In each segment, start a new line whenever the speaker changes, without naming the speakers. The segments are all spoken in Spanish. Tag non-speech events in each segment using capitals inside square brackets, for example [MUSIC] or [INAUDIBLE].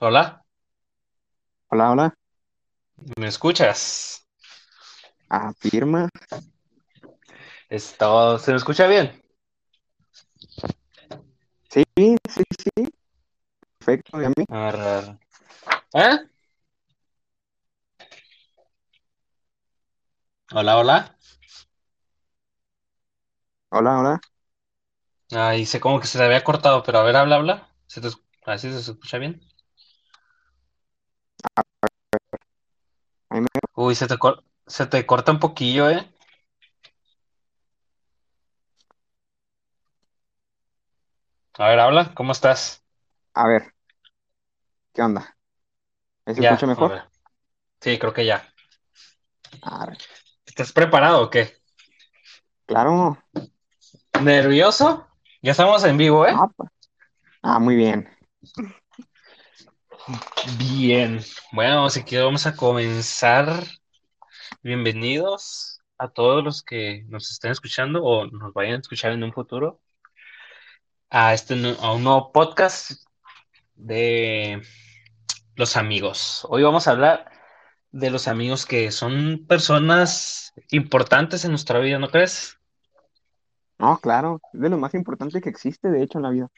Hola,
Hola, hola.
¿me escuchas?
Afirma.
Esto, ¿se me escucha bien?
Sí, sí, sí. Perfecto. ¿Y a mí?
¿Eh? Hola, hola.
Hola, hola.
Ay, sé como que se le había cortado, pero a ver, habla, habla. ¿Se te, a ver si se escucha bien?
Ahí me-
Uy, se te, cor- se te corta un poquillo, ¿eh? A ver, habla, ¿cómo estás?
A ver, ¿qué onda? ¿Ahí se escucha
Ya, a
mejor?
ver. Sí, creo que ya.
A ver,
¿Estás preparado o qué?
claro.
¿Nervioso? Ya estamos en vivo, ¿eh?
Ah, pues. Ah, muy bien.
Bien. Bueno, así que vamos a comenzar. Bienvenidos a todos los que nos estén escuchando o nos vayan a escuchar en un futuro a, este, a un nuevo podcast de los amigos. Hoy vamos a hablar de los amigos que son personas importantes en nuestra vida, ¿no crees?
No, claro. Es de lo más importante que existe, de hecho, en la vida.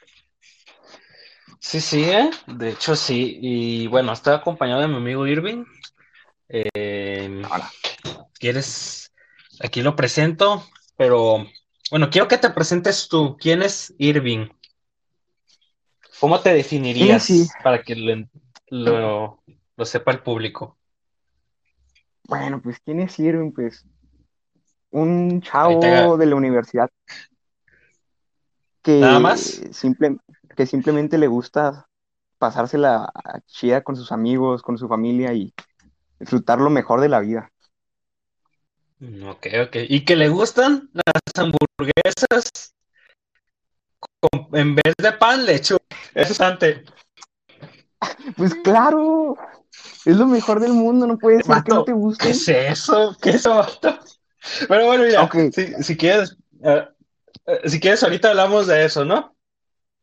Sí, sí, ¿eh? De hecho sí. Y bueno, estoy acompañado de mi amigo Irving. Eh,
Ahora,
¿quieres? Aquí lo presento, pero bueno, quiero que te presentes tú. ¿Quién es Irving? ¿Cómo te definirías para que lo, lo, lo sepa el público?
Bueno, pues, ¿quién es Irving? Pues, un
te
chavo de la universidad
¿Nada más?
que, simple, que simplemente le gusta pasársela chida con sus amigos, con su familia y disfrutar lo mejor de la vida.
Mm, Ok, ok. ¿Y que le gustan las hamburguesas con- en vez de pan, lechuga? Eso es antes. [LAUGHS]
Pues claro, es lo mejor del mundo, no puede ser que no te
Vato, ¿qué es eso? ¿Qué es eso? Pero bueno, mira, si quieres, eh, eh, si quieres, ahorita hablamos de eso, ¿no?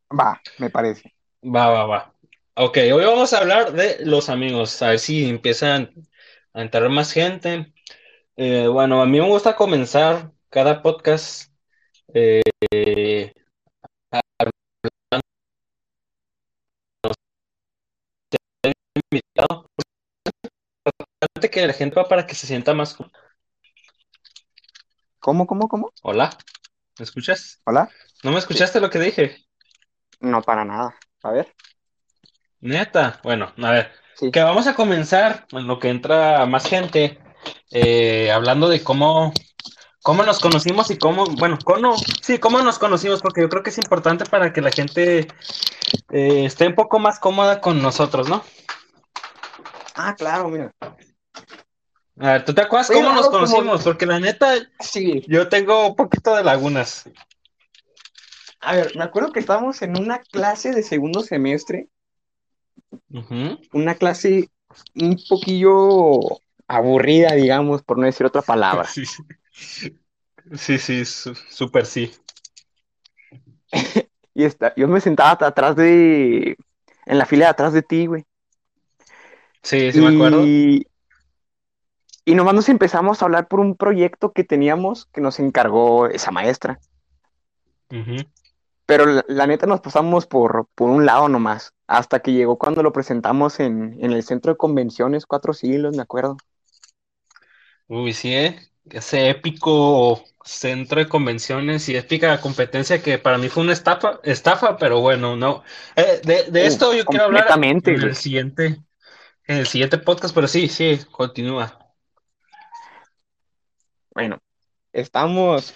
Va, me parece.
Va, va, va. Ok, hoy vamos a hablar de los amigos, a ver si empiezan a entrar más gente. Eh, bueno, a mí me gusta comenzar cada podcast eh, invitado, que la gente va para que se sienta más.
¿Cómo, cómo, cómo?
Hola, ¿me escuchas?
¿Hola?
¿No me
Sí,
escuchaste lo que dije?
No para nada. A ver,
Neta, bueno, a ver,
sí.
que vamos a comenzar en lo que entra más gente, eh, hablando de cómo, cómo nos conocimos y cómo, bueno, cómo, sí, cómo nos conocimos, porque yo creo que es importante para que la gente eh, esté un poco más cómoda con nosotros, ¿no?
Ah, claro, mira.
A ver, ¿tú te acuerdas cómo nos
como...
conocimos? Porque la neta,
Sí.
yo tengo un poquito de lagunas.
A ver, me acuerdo que estábamos en una clase de segundo semestre, una clase un poquillo aburrida, digamos, por no decir otra palabra. [LAUGHS]
Sí, sí, sí, súper sí.
Y está, yo me sentaba atrás de... en la fila de atrás de ti, güey.
Sí, sí me acuerdo.
Y, nomás nos empezamos a hablar por un proyecto que teníamos que nos encargó esa maestra.
Ujú.
Pero la, la neta nos pasamos por, por un lado nomás, hasta que llegó cuando lo presentamos en, en el centro de convenciones, cuatro siglos, me acuerdo.
Uy, sí, ¿eh? Ese épico centro de convenciones y épica competencia que para mí fue una estafa, estafa, pero bueno, no. Eh, de, de esto yo quiero hablar en el siguiente, en el siguiente podcast, pero sí, sí, continúa.
Bueno, estamos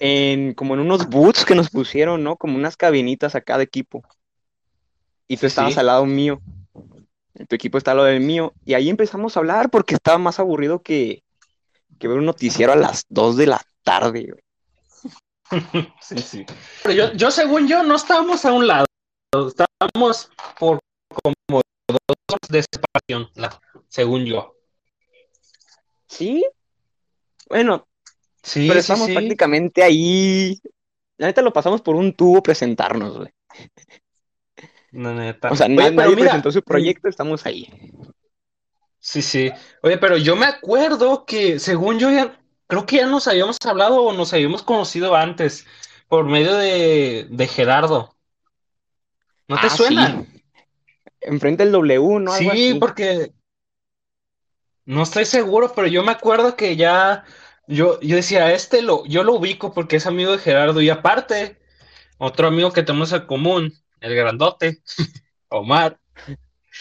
en como en unos booths que nos pusieron, ¿no? Como unas cabinitas a cada equipo. Y tú estabas
sí.
al lado mío, tu equipo está al lado del mío. Y ahí empezamos a hablar porque estaba más aburrido que, que ver un noticiero a las 2 de la tarde, güey. [LAUGHS]
Sí, sí. Pero yo, yo, según yo, no estábamos a un lado, estábamos por como dos de separación, según yo.
¿Sí? Bueno,
Sí, sí,
estamos
sí.
prácticamente ahí. La neta lo pasamos por un tubo presentarnos, güey.
Neta.
O sea,
Oye,
na-
pero
nadie
mira,
presentó su proyecto, estamos ahí.
Sí, sí. Oye, pero yo me acuerdo que, según yo, ya, creo que ya nos habíamos hablado o nos habíamos conocido antes por medio de, de Gerardo. ¿No te
Ah,
suena?
sí. Enfrente del W, ¿no? Algo
Sí,
así.
porque no estoy seguro, pero yo me acuerdo que ya yo, yo decía, este lo, yo lo ubico porque es amigo de Gerardo. Y aparte, otro amigo que tenemos en común, el grandote, [LAUGHS] Omar.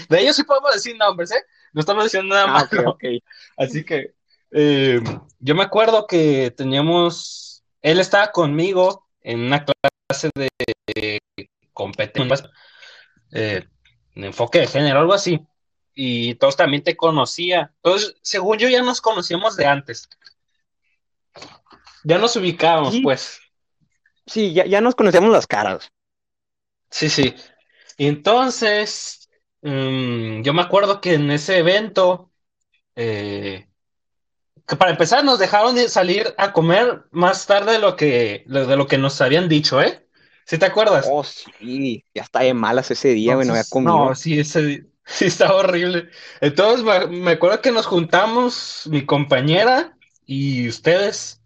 De ellos sí podemos decir nombres, ¿eh? No estamos diciendo nada
Ah,
más.
ok, ok. [LAUGHS]
Así que eh, yo me acuerdo que teníamos, él estaba conmigo en una clase de competencia, eh, de enfoque de género, algo así, y todos también te conocía. Entonces, según yo, ya nos conocíamos de antes. Ya nos ubicábamos,
Sí.
pues.
Sí, ya, ya nos conocíamos las caras.
Sí, sí. Y entonces, mm, yo me acuerdo que en ese evento, eh, que para empezar nos dejaron de salir a comer más tarde de lo que, de lo que nos habían dicho, ¿eh? ¿Sí te acuerdas?
Oh, sí, ya está de malas ese día, güey, no había
Entonces,
comido.
no, sí, ese [LAUGHS] sí estaba horrible. Entonces me, me acuerdo que nos juntamos, mi compañera y ustedes,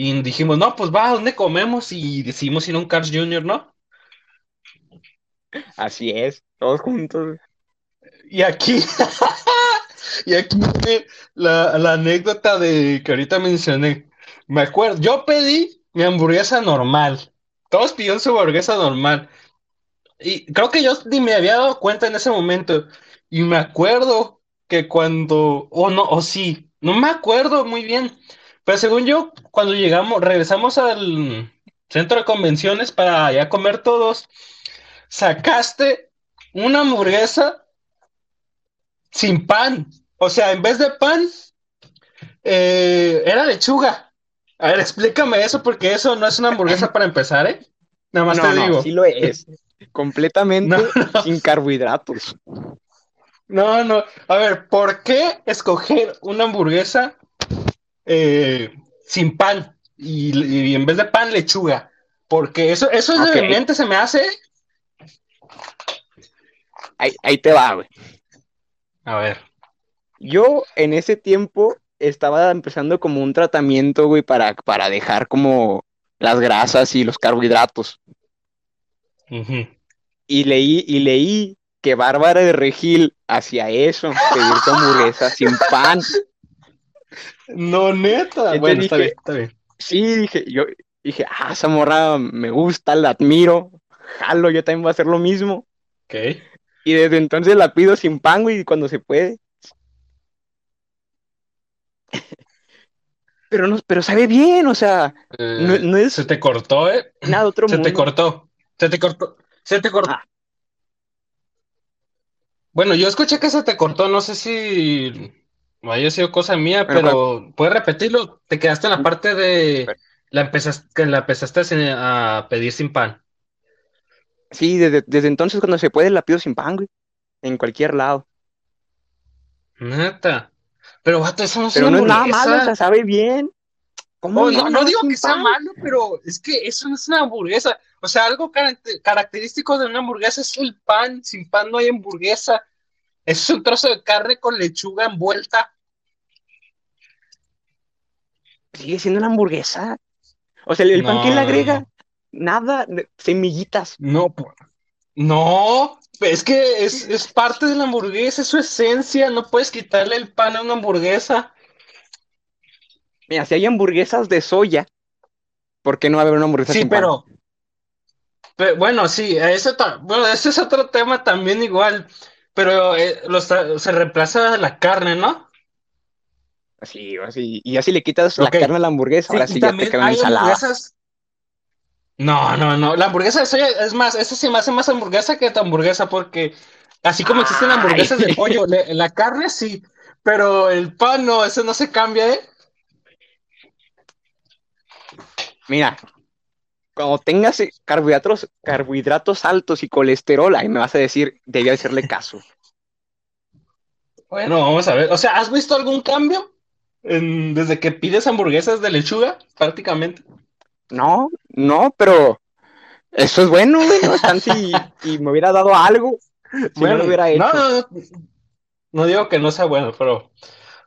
y dijimos, no, pues va, ¿a dónde comemos? Y decidimos ir a un Carl's Jr., ¿no?
Así es, todos juntos.
Y aquí, [LAUGHS] y aquí la, la anécdota de que ahorita mencioné. Me acuerdo, yo pedí mi hamburguesa normal. Todos pidieron su hamburguesa normal. Y creo que yo ni me había dado cuenta en ese momento. Y me acuerdo que cuando, o no, o sí, no me acuerdo muy bien. Pero según yo, cuando llegamos, regresamos al centro de convenciones para ya comer todos, sacaste una hamburguesa sin pan. O sea, en vez de pan, eh, era lechuga. A ver, explícame eso porque eso no es una hamburguesa para empezar, ¿eh? Nada más
No,
te
no,
digo.
sí lo es. [LAUGHS] Completamente
No, no.
sin carbohidratos.
No, no. A ver, ¿por qué escoger una hamburguesa eh, sin pan y, y en vez de pan lechuga? Porque eso, eso es
Ok.
de mente, se me hace.
Ahí, ahí te va, güey.
A ver.
Yo en ese tiempo estaba empezando como un tratamiento, güey, para, para dejar como las grasas y los carbohidratos. Y leí, y leí que Bárbara de Regil hacía eso, pedir tu hamburguesa sin pan.
No, neta.
Entonces
Bueno, está bien, está bien.
Sí, dije, yo dije, ah, esa morra me gusta, la admiro, jalo, yo también voy a hacer lo mismo.
Ok.
Y desde entonces la pido sin pan, güey, cuando se puede. [LAUGHS] Pero no, pero sabe bien, o sea,
Eh,
no, no es
Se te cortó, ¿eh?
nada otro
Se te
mundo.
cortó. Se te cortó. Se te cortó.
Ah.
Bueno, yo escuché que se te cortó. No sé si haya sido cosa mía,
Bueno,
pero ¿puedes repetirlo? Te quedaste en la parte de la empezaste, que la empezaste a pedir sin pan.
Sí, desde, desde entonces cuando se puede la pido sin pan, güey, en cualquier lado.
Neta. Pero, vato, eso no es
Pero no es nada malo, o sea, sabe bien. ¿Cómo
Oh, no, no digo que sea malo, pero es que eso no es una hamburguesa. O sea, algo caracter- característico de una hamburguesa es el pan. Sin pan no hay hamburguesa. Es un trozo de carne con lechuga envuelta.
Sigue siendo una hamburguesa. O sea, el, pan que le agrega, nada, semillitas.
No, no, es que es, es parte de la hamburguesa, es su esencia. No puedes quitarle el pan a una hamburguesa.
Mira, si hay hamburguesas de soya, ¿por qué no va a haber una hamburguesa
Sí,
sin pan?
pero, pe- bueno, sí, ese, bueno, ese es otro tema también igual. Pero eh, los se reemplaza la carne, ¿no?
Así, así. Y así le quitas la carne a la hamburguesa, ahora
Sí,
sí ya te
también
queda una
hay
ensalada.
hamburguesas. No, no, no. La hamburguesa de soya, es más, esa se me hace más hamburguesa que tu hamburguesa, porque así como existen
Ay.
hamburguesas de pollo, le- la carne sí, pero el pan no, ese no se cambia, ¿eh?
Mira, cuando tengas eh, carbohidratos, carbohidratos altos y colesterol, ahí me vas a decir, debía hacerle caso.
Bueno, vamos a ver. O sea, ¿has visto algún cambio en- desde que pides hamburguesas de lechuga, prácticamente?
No, no, pero Eso es bueno, güey, y me hubiera dado algo si no lo hubiera hecho.
No, no, no, no digo que no sea bueno, pero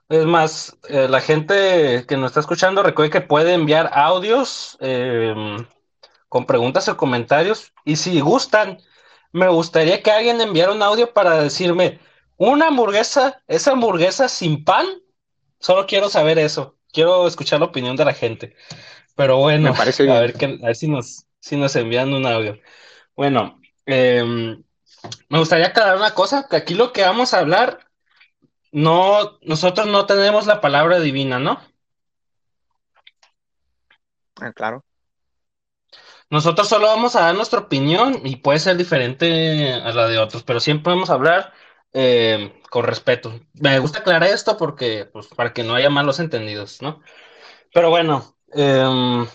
es más, eh, la gente que nos está escuchando recuerde que puede enviar audios eh, con preguntas o comentarios. Y si gustan, me gustaría que alguien enviara un audio para decirme, una hamburguesa, esa hamburguesa sin pan, solo quiero saber eso. Quiero escuchar la opinión de la gente. Pero bueno,
Me parece
a ver, que, a ver si, nos, si nos envían un audio. Bueno, eh, me gustaría aclarar una cosa, que aquí lo que vamos a hablar, no, nosotros no tenemos la palabra divina, ¿no?
Ah, claro.
Nosotros solo vamos a dar nuestra opinión y puede ser diferente a la de otros, pero siempre vamos a hablar eh, con respeto. Me gusta aclarar esto porque, pues, para que no haya malos entendidos, ¿no? Pero bueno, eh,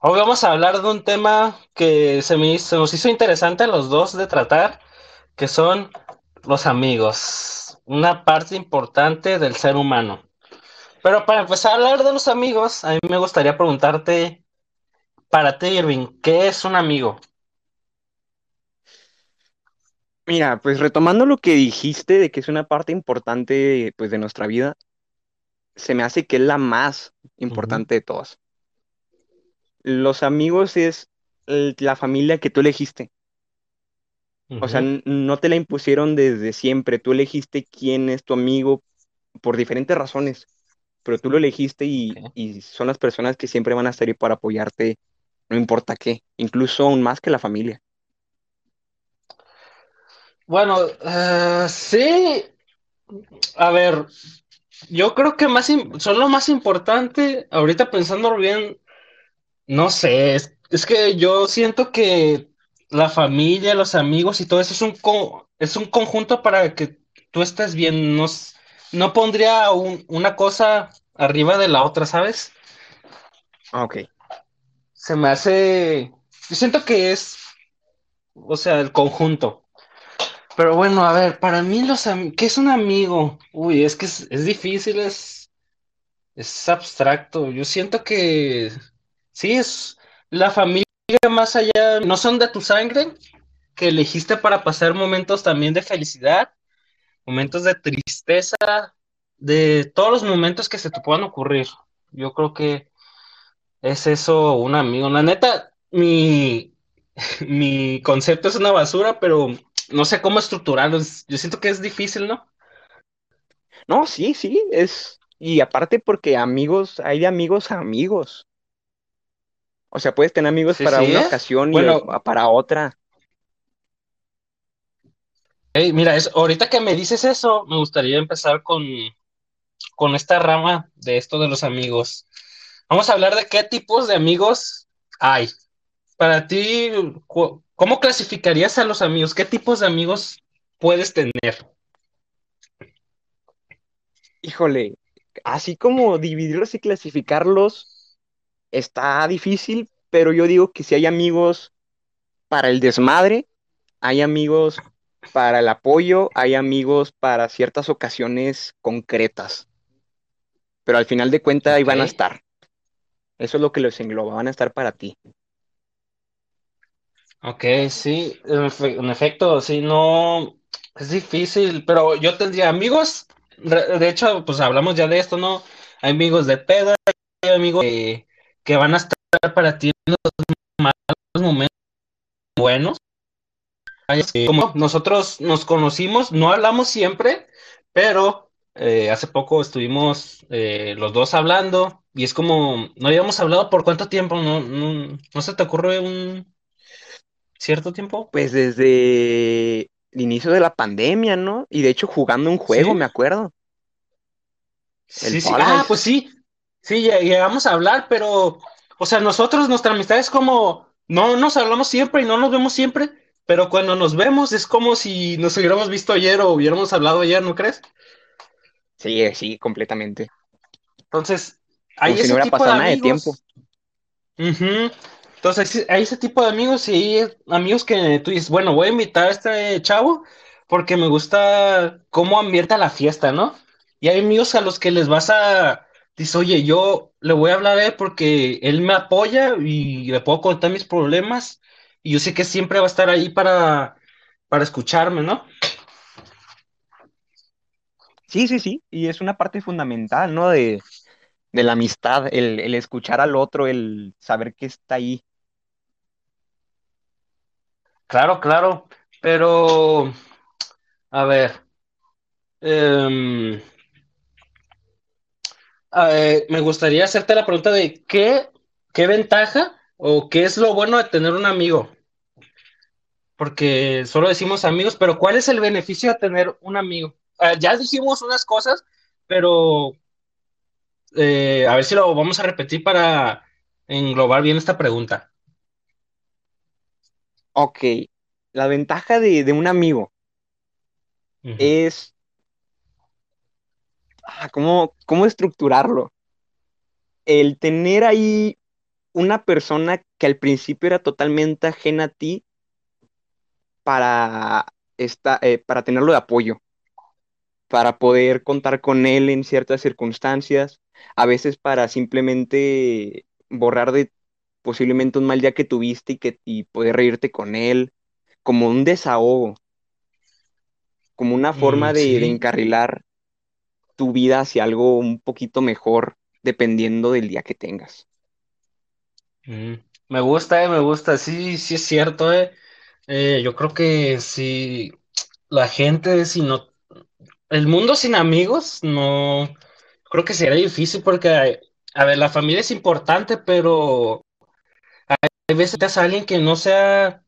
hoy vamos a hablar de un tema que se, me se nos hizo interesante a los dos de tratar, que son los amigos, una parte importante del ser humano. Pero para empezar a hablar de los amigos, a mí me gustaría preguntarte, para ti, Irving, ¿qué es un amigo?
Mira, pues retomando lo que dijiste de que es una parte importante pues de nuestra vida, se me hace que es la más importante de todas. Los amigos es la familia que tú elegiste. O sea, no te la impusieron desde siempre. Tú elegiste quién es tu amigo por diferentes razones, pero tú lo elegiste y, y son las personas que siempre van a estar ahí para apoyarte, no importa qué, incluso aún más que la familia.
Bueno, eh, sí, a ver, yo creo que más son lo más importante, ahorita pensándolo bien, no sé, es, es que yo siento que la familia, los amigos y todo eso es un, co- es un conjunto para que tú estés bien, no, no pondría un- una cosa arriba de la otra, ¿sabes?
Ah, Ok.
Se me hace, yo siento que es, o sea, el conjunto. Pero bueno, a ver, para mí los ¿qué es un amigo? Uy, es que es, es difícil, es, es abstracto. Yo siento que sí es la familia más allá, no son de tu sangre, que elegiste para pasar momentos también de felicidad, momentos de tristeza, de todos los momentos que se te puedan ocurrir. Yo creo que es eso un amigo. La neta, mi, [LAUGHS] mi concepto es una basura, pero no sé cómo estructurarlo. Es- Yo siento que es difícil, ¿no?
No, sí, sí, es... Y aparte porque amigos, hay de amigos a amigos. O sea, puedes tener amigos
Sí,
para
sí,
una
¿eh?
ocasión y para otra.
hey, mira, es, ahorita que me dices eso, me gustaría empezar con, con esta rama de esto de los amigos. Vamos a hablar de qué tipos de amigos hay. Para ti, ¿cómo clasificarías a los amigos? ¿Qué tipos de amigos puedes tener?
Híjole, así como dividirlos y clasificarlos está difícil, pero yo digo que si hay amigos para el desmadre, hay amigos para el apoyo, hay amigos para ciertas ocasiones concretas, pero al final de cuentas ahí
Ok,
van a estar. Eso es lo que los engloba, van a estar para ti.
ok, sí, en, efe- en efecto, sí, no, es difícil, pero yo tendría amigos, de hecho, pues hablamos ya de esto, ¿no? Hay amigos de peda, hay amigos que, van a estar para ti en los momentos buenos. Como nosotros nos conocimos, no hablamos siempre, pero eh, hace poco estuvimos eh, los dos hablando y es como, no habíamos hablado por cuánto tiempo, no, no, ¿no se te ocurre un cierto tiempo?
Pues desde el inicio de la pandemia, ¿no? Y de hecho jugando un juego,
Sí,
me acuerdo, el
sí, sí. Ah, pues sí, sí, lle- llegamos a hablar, pero, o sea, nosotros, nuestra amistad es como, no nos hablamos siempre y no nos vemos siempre, pero cuando nos vemos es como si nos hubiéramos visto ayer o hubiéramos hablado ayer, ¿no crees?
Sí, sí, completamente.
Entonces,
Como
hay
si no
ese
hubiera
tipo de
pasado nada de tiempo.
Entonces, hay ese tipo de amigos y hay amigos que tú dices, bueno, voy a invitar a este chavo porque me gusta cómo ambienta la fiesta, ¿no? Y hay amigos a los que les vas a, dices, oye, yo le voy a hablar a él porque él me apoya y le puedo contar mis problemas y yo sé que siempre va a estar ahí para, para escucharme, ¿no?
Sí, sí, sí, y es una parte fundamental, ¿no? De, de la amistad, el, el escuchar al otro, el saber que está ahí.
Claro, claro, pero, a ver, em, ver, me gustaría hacerte la pregunta de qué, qué ventaja o qué es lo bueno de tener un amigo. Porque solo decimos amigos, pero ¿cuál es el beneficio de tener un amigo? Ah, ya dijimos unas cosas, pero eh, a ver si lo vamos a repetir para englobar bien esta pregunta.
Ok, la ventaja de, de un amigo es, ah, ¿cómo, cómo estructurarlo? El tener ahí una persona que al principio era totalmente ajena a ti para, esta, eh, para tenerlo de apoyo, para poder contar con él en ciertas circunstancias, a veces para simplemente borrar de posiblemente un mal día que tuviste y, que, y poder reírte con él, como un desahogo, como una
Mm,
forma de, de
sí,
encarrilar tu vida hacia algo un poquito mejor, dependiendo del día que tengas.
Mm, me gusta, eh, me gusta, sí, sí es cierto, eh. Eh, yo creo que si la gente, si no, el mundo sin amigos, no, creo que sería difícil porque, a ver, la familia es importante, pero hay veces que a alguien que no sea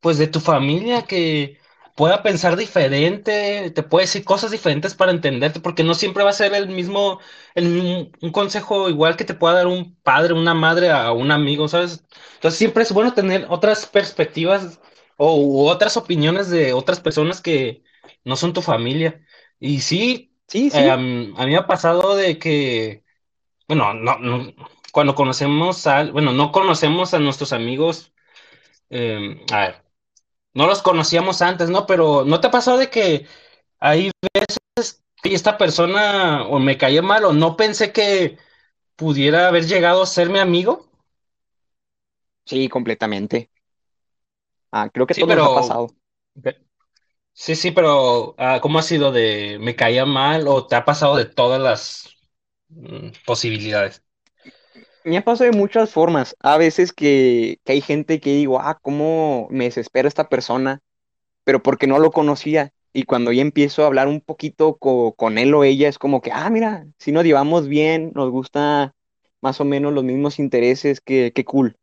pues de tu familia que pueda pensar diferente, te puede decir cosas diferentes para entenderte, porque no siempre va a ser el mismo, el, un consejo igual que te pueda dar un padre, una madre a un amigo, ¿sabes? Entonces siempre es bueno tener otras perspectivas o u otras opiniones de otras personas que no son tu familia. Y sí,
Sí,
eh,
sí,
mí a mí me ha pasado de que, bueno, no, no, cuando conocemos a, bueno, no conocemos a nuestros amigos, eh, a ver no los conocíamos antes, ¿no? Pero ¿no te ha pasado de que ahí que esta persona o me caía mal o no pensé que pudiera haber llegado a ser mi amigo?
sí, completamente. Ah, creo que todos nos ha
pero
pasado.
Sí, sí, pero ah, ¿cómo ha sido de me caía mal o te ha pasado de todas las mm, posibilidades?
Me ha pasado de muchas formas. A veces que, que hay gente que digo, ah, cómo me desespera esta persona, pero porque no lo conocía. Y cuando ya empiezo a hablar un poquito co- con él o ella, es como que, ah, mira, si nos llevamos bien, nos gusta más o menos los mismos intereses, qué, qué cool.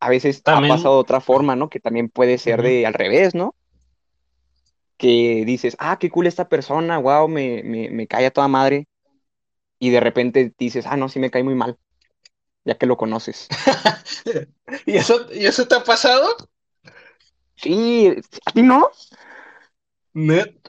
A veces ha
También,
pasado de otra forma, ¿no? Que también puede ser
ujú.
de al revés, ¿no? Que dices, ah, qué cool esta persona, wow, me, me, me cae a toda madre. Y de repente dices, ah, no, sí me cae muy mal, ya que lo conoces. [LAUGHS]
¿Y eso, y eso te ha pasado?
Sí, ¿a ti no?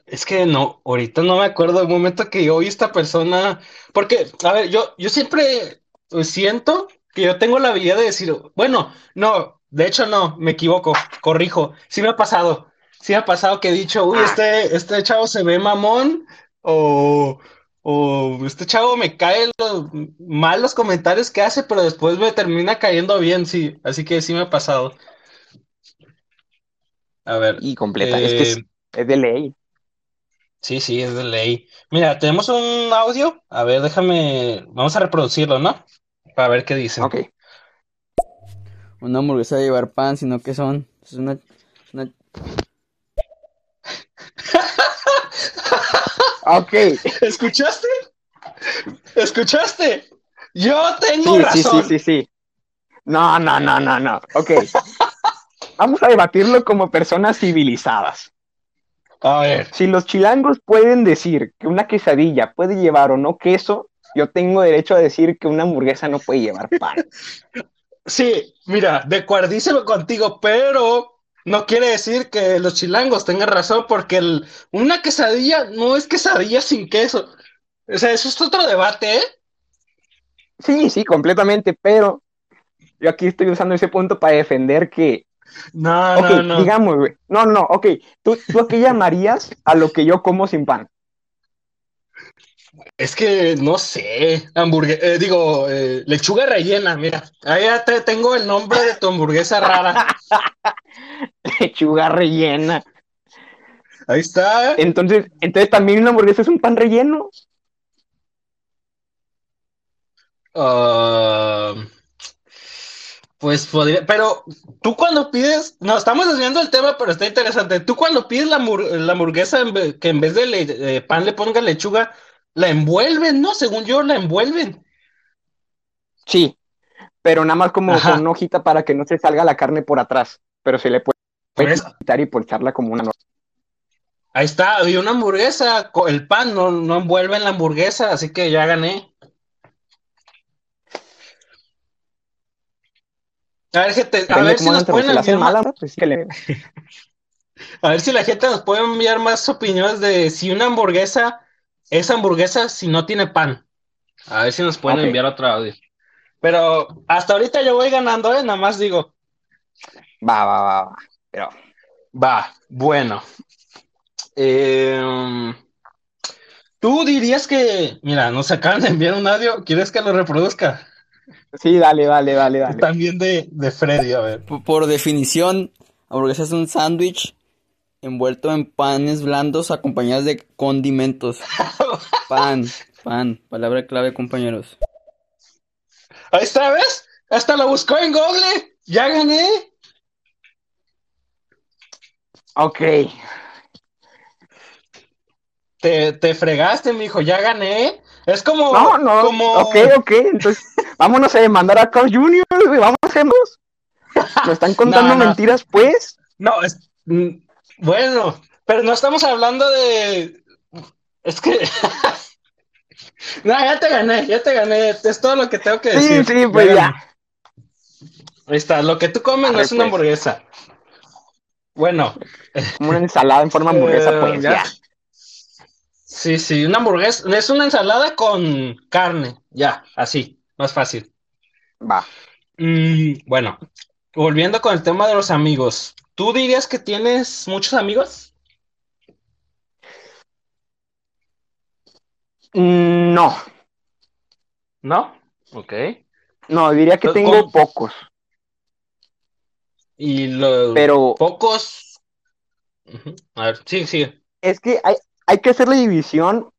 Es que no, ahorita no me acuerdo del momento que yo vi esta persona, porque, a ver, yo, yo siempre pues, siento que yo tengo la habilidad de decir, bueno, no, de hecho no, me equivoco, corrijo, sí me ha pasado, sí me ha pasado que he dicho, uy,
Ah,
este, este chavo se ve mamón, o, o este chavo me cae lo- mal los comentarios que hace, pero después me termina cayendo bien, sí, así que sí me ha pasado. A ver,
y completa, es que es,
eh,
es de ley.
Sí, sí, es de ley. Mira, tenemos un audio. A ver, déjame. Vamos a reproducirlo, ¿no? Para ver qué dicen.
Ok,
Una hamburguesa de llevar pan, sino que son. Es una, es una- [LAUGHS]
ok,
¿Escuchaste? ¿Escuchaste? Yo tengo
sí, sí, sí,
razón.
sí, sí. No, no, no, no, no, ok. Vamos a debatirlo como personas civilizadas.
A ver.
Si los chilangos pueden decir que una quesadilla puede llevar o no queso, yo tengo derecho a decir que una hamburguesa no puede llevar pan. [LAUGHS]
Sí, mira, de acuerdísimo contigo, pero no quiere decir que los chilangos tengan razón, porque el- una quesadilla no es quesadilla sin queso. O sea, eso es otro debate, ¿eh?
Sí, sí, completamente, pero yo aquí estoy usando ese punto para defender que,
No, no, no.
digamos, güey, no, no, ok, ¿tú, ¿tú a qué llamarías a lo que yo como sin pan?
Es que no sé, hamburguesa, digo, eh, lechuga rellena, mira, ahí ya te tengo el nombre de tu hamburguesa rara. [LAUGHS] [LAUGHS]
Lechuga rellena.
Ahí está.
Entonces, entonces también una hamburguesa es un pan relleno.
Ah, pues podría, pero tú cuando pides, no, estamos desviando el tema, pero está interesante. Tú cuando pides la, la hamburguesa, que en vez de le- eh, pan le ponga lechuga, la envuelven, ¿no? Según yo, la envuelven.
Sí, pero nada más como
Ajá.
con una hojita para que no se salga la carne por atrás. Pero se le puede
eso.
quitar y pocharla como una.
Ahí está, y una hamburguesa, el pan no, no envuelve en la hamburguesa, así que ya gané. A ver, gente, a ver si nos pueden enviar más-
mala, pues sí que le. [LAUGHS]
a ver si la gente nos puede enviar más opiniones de si una hamburguesa es hamburguesa si no tiene pan. A ver si nos pueden enviar otro audio. Pero hasta ahorita yo voy ganando, ¿eh? Nada más digo,
Va, va, va, va. Pero
va, bueno. Eh, Tú dirías que, mira, nos acaban de enviar un audio, ¿quieres que lo reproduzca?
sí, dale, dale, dale, dale.
También de, de Freddy, a ver.
Por, por definición, hamburguesa es un sándwich envuelto en panes blandos acompañados de condimentos. [LAUGHS] Pan, pan, palabra clave, compañeros.
Ahí está, ¿ves? Hasta lo buscó en Google. Ya gané.
Ok.
Te, te fregaste, mijo, ya gané. Es como,
No, no.
como...
Ok, ok. Entonces, [LAUGHS] vámonos a demandar a Carl Jr., güey. Vamos a hacernos. Nos están contando
No, no.
mentiras, pues.
No, es... mm, Bueno, pero no estamos hablando de... Es que... [LAUGHS] No, ya te gané, ya te gané. Es todo lo que tengo que
Sí,
decir.
sí, pues
gané.
ya.
Ahí está, lo que tú comes no es una
pues.
hamburguesa. Bueno, [LAUGHS]
una ensalada en forma hamburguesa,
Eh,
pues
ya.
ya.
sí, sí, una hamburguesa es una ensalada con carne, ya, así, más fácil.
Va.
Mm, bueno, volviendo con el tema de los amigos, ¿tú dirías que tienes muchos amigos?
Mm, No,
¿No? Ok.
no, diría que tengo
¿cómo?
pocos.
Y los
Pero
pocos. A ver, sí, sí.
es que hay, hay que hacer la división.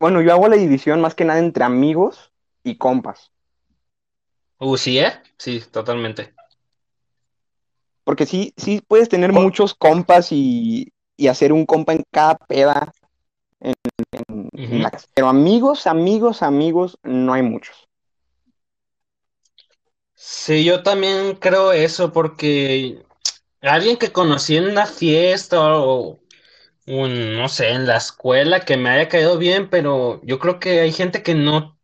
Bueno, yo hago la división más que nada entre amigos y compas.
Uh, sí, ¿eh? Sí, totalmente.
Porque sí, sí puedes tener muchos compas y, y hacer un compa en cada peda en, en- en
Ujú.
la casa. Pero amigos, amigos, amigos, no hay muchos.
Sí, yo también creo eso, porque alguien que conocí en una fiesta o un, no sé, en la escuela que me haya caído bien, pero yo creo que hay gente que no,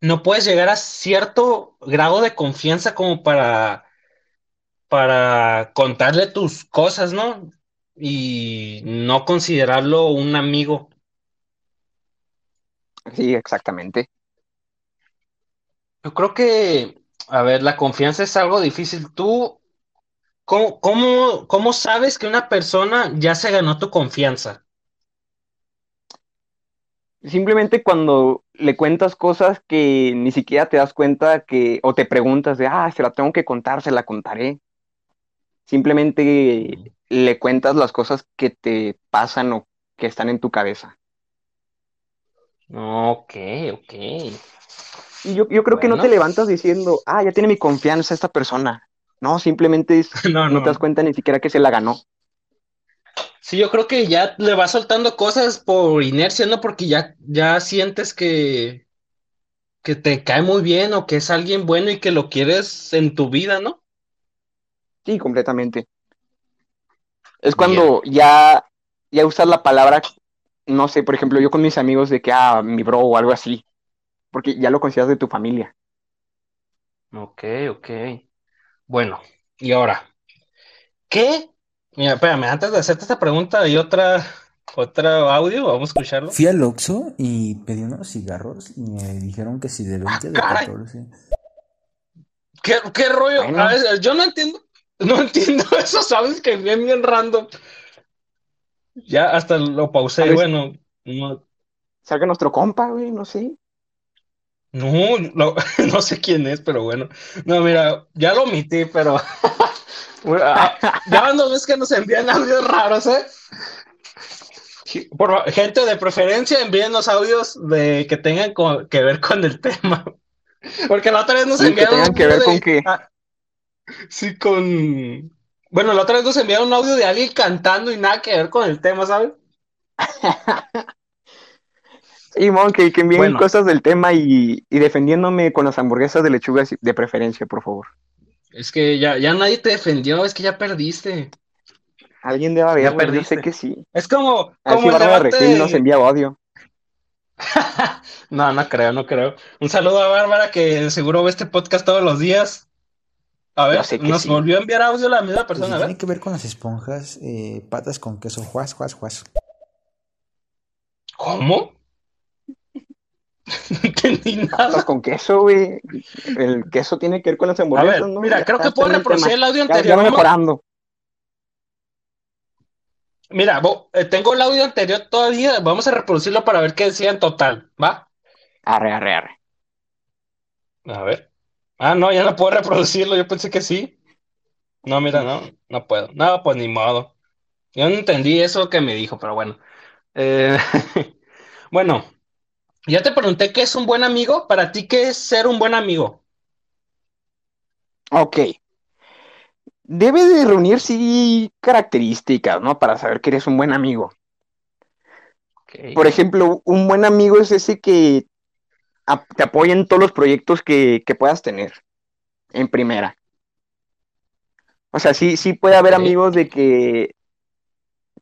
no puedes llegar a cierto grado de confianza como para, para contarle tus cosas, ¿no? Y no considerarlo un amigo.
Sí, exactamente.
Yo creo que, a ver, la confianza es algo difícil. ¿Tú cómo, cómo, cómo sabes que una persona ya se ganó tu confianza?
Simplemente cuando le cuentas cosas que ni siquiera te das cuenta que, o te preguntas de, ah, se la tengo que contar, se la contaré. Simplemente le cuentas las cosas que te pasan o que están en tu cabeza.
Ok, ok.
Y yo, yo creo que no
Bueno.
te levantas diciendo, ah, ya tiene mi confianza esta persona. No, simplemente es- [LAUGHS]
No,
no
no.
te das cuenta ni siquiera que se la ganó.
Sí, yo creo que ya le vas soltando cosas por inercia, ¿no? Porque ya, ya sientes que, que te cae muy bien o que es alguien bueno y que lo quieres en tu vida, ¿no?
Sí, completamente. Es cuando ya, ya usas la palabra, no sé, por ejemplo, yo con mis amigos de que, ah, mi bro o algo así, porque ya lo consideras de tu familia.
Ok, ok. Bueno, y ahora, ¿qué? Mira, espérame, antes de hacerte esta pregunta y otra, otro audio, vamos a escucharlo.
Fui al Oxxo y pedí unos cigarros y me dijeron que si de 20 de
caray.
14.
¿Qué, qué rollo?
Bueno.
A ver, yo no entiendo, no [LAUGHS] entiendo esos audios que vienen bien random. Ya hasta lo pausé, bueno, no,
salga nuestro compa, güey, no sé.
No, no, [LAUGHS] no sé quién es, pero bueno. No, mira, ya lo omití, pero [LAUGHS] ah, ya van dos veces que nos envían audios raros, ¿eh? Por gente de preferencia, envíennos audios de que tengan co- que ver con el tema. [LAUGHS] Porque la otra vez nos
Sí, que
enviaron
tengan que ver con qué.
ah, sí, con. Bueno, la otra vez nos enviaron un audio de alguien cantando y nada que ver con el tema, ¿sabes?
Simón, que, que envíen
Bueno.
cosas del tema y, y defendiéndome con las hamburguesas de lechuga de preferencia, por favor.
Es que ya, ya nadie te defendió, es que ya perdiste.
Alguien debe haber, yo
perdiste.
sé que sí.
Es como, como el
Bárbara
debate de-
nos envía odio. [LAUGHS]
No, no creo, no creo. Un saludo a Bárbara que seguro ve este podcast todos los días. A ver, nos
sí.
volvió a enviar audio la misma
Pues
persona, a
tiene que ver con las esponjas, eh, patas con queso, juas, juas, juas.
¿Cómo? No [LAUGHS] entendí nada.
con queso, güey. El queso tiene que ver con las hamburguesas,
ver,
¿no?
mira,
Ya
creo que puedo reproducir el audio
Ya, ya
anterior. Vamos-
mejorando.
Mira, bo- eh, tengo el audio anterior todavía. Vamos a reproducirlo para ver qué decía en total, ¿va?
Arre, arre, arre.
A ver. Ah, no, ya no puedo reproducirlo. Yo pensé que sí. No, mira, no, no puedo. No, pues ni modo. Yo no entendí eso que me dijo, pero bueno. Eh, [LAUGHS] bueno, ya te pregunté qué es un buen amigo. Para ti, ¿qué es ser un buen amigo?
Ok. Debe de reunir, sí, características, ¿no? Para saber que eres un buen amigo.
Ok.
Por ejemplo, un buen amigo es ese que te apoya en todos los proyectos que, que puedas tener, en primera. O sea, sí, sí puede haber amigos de que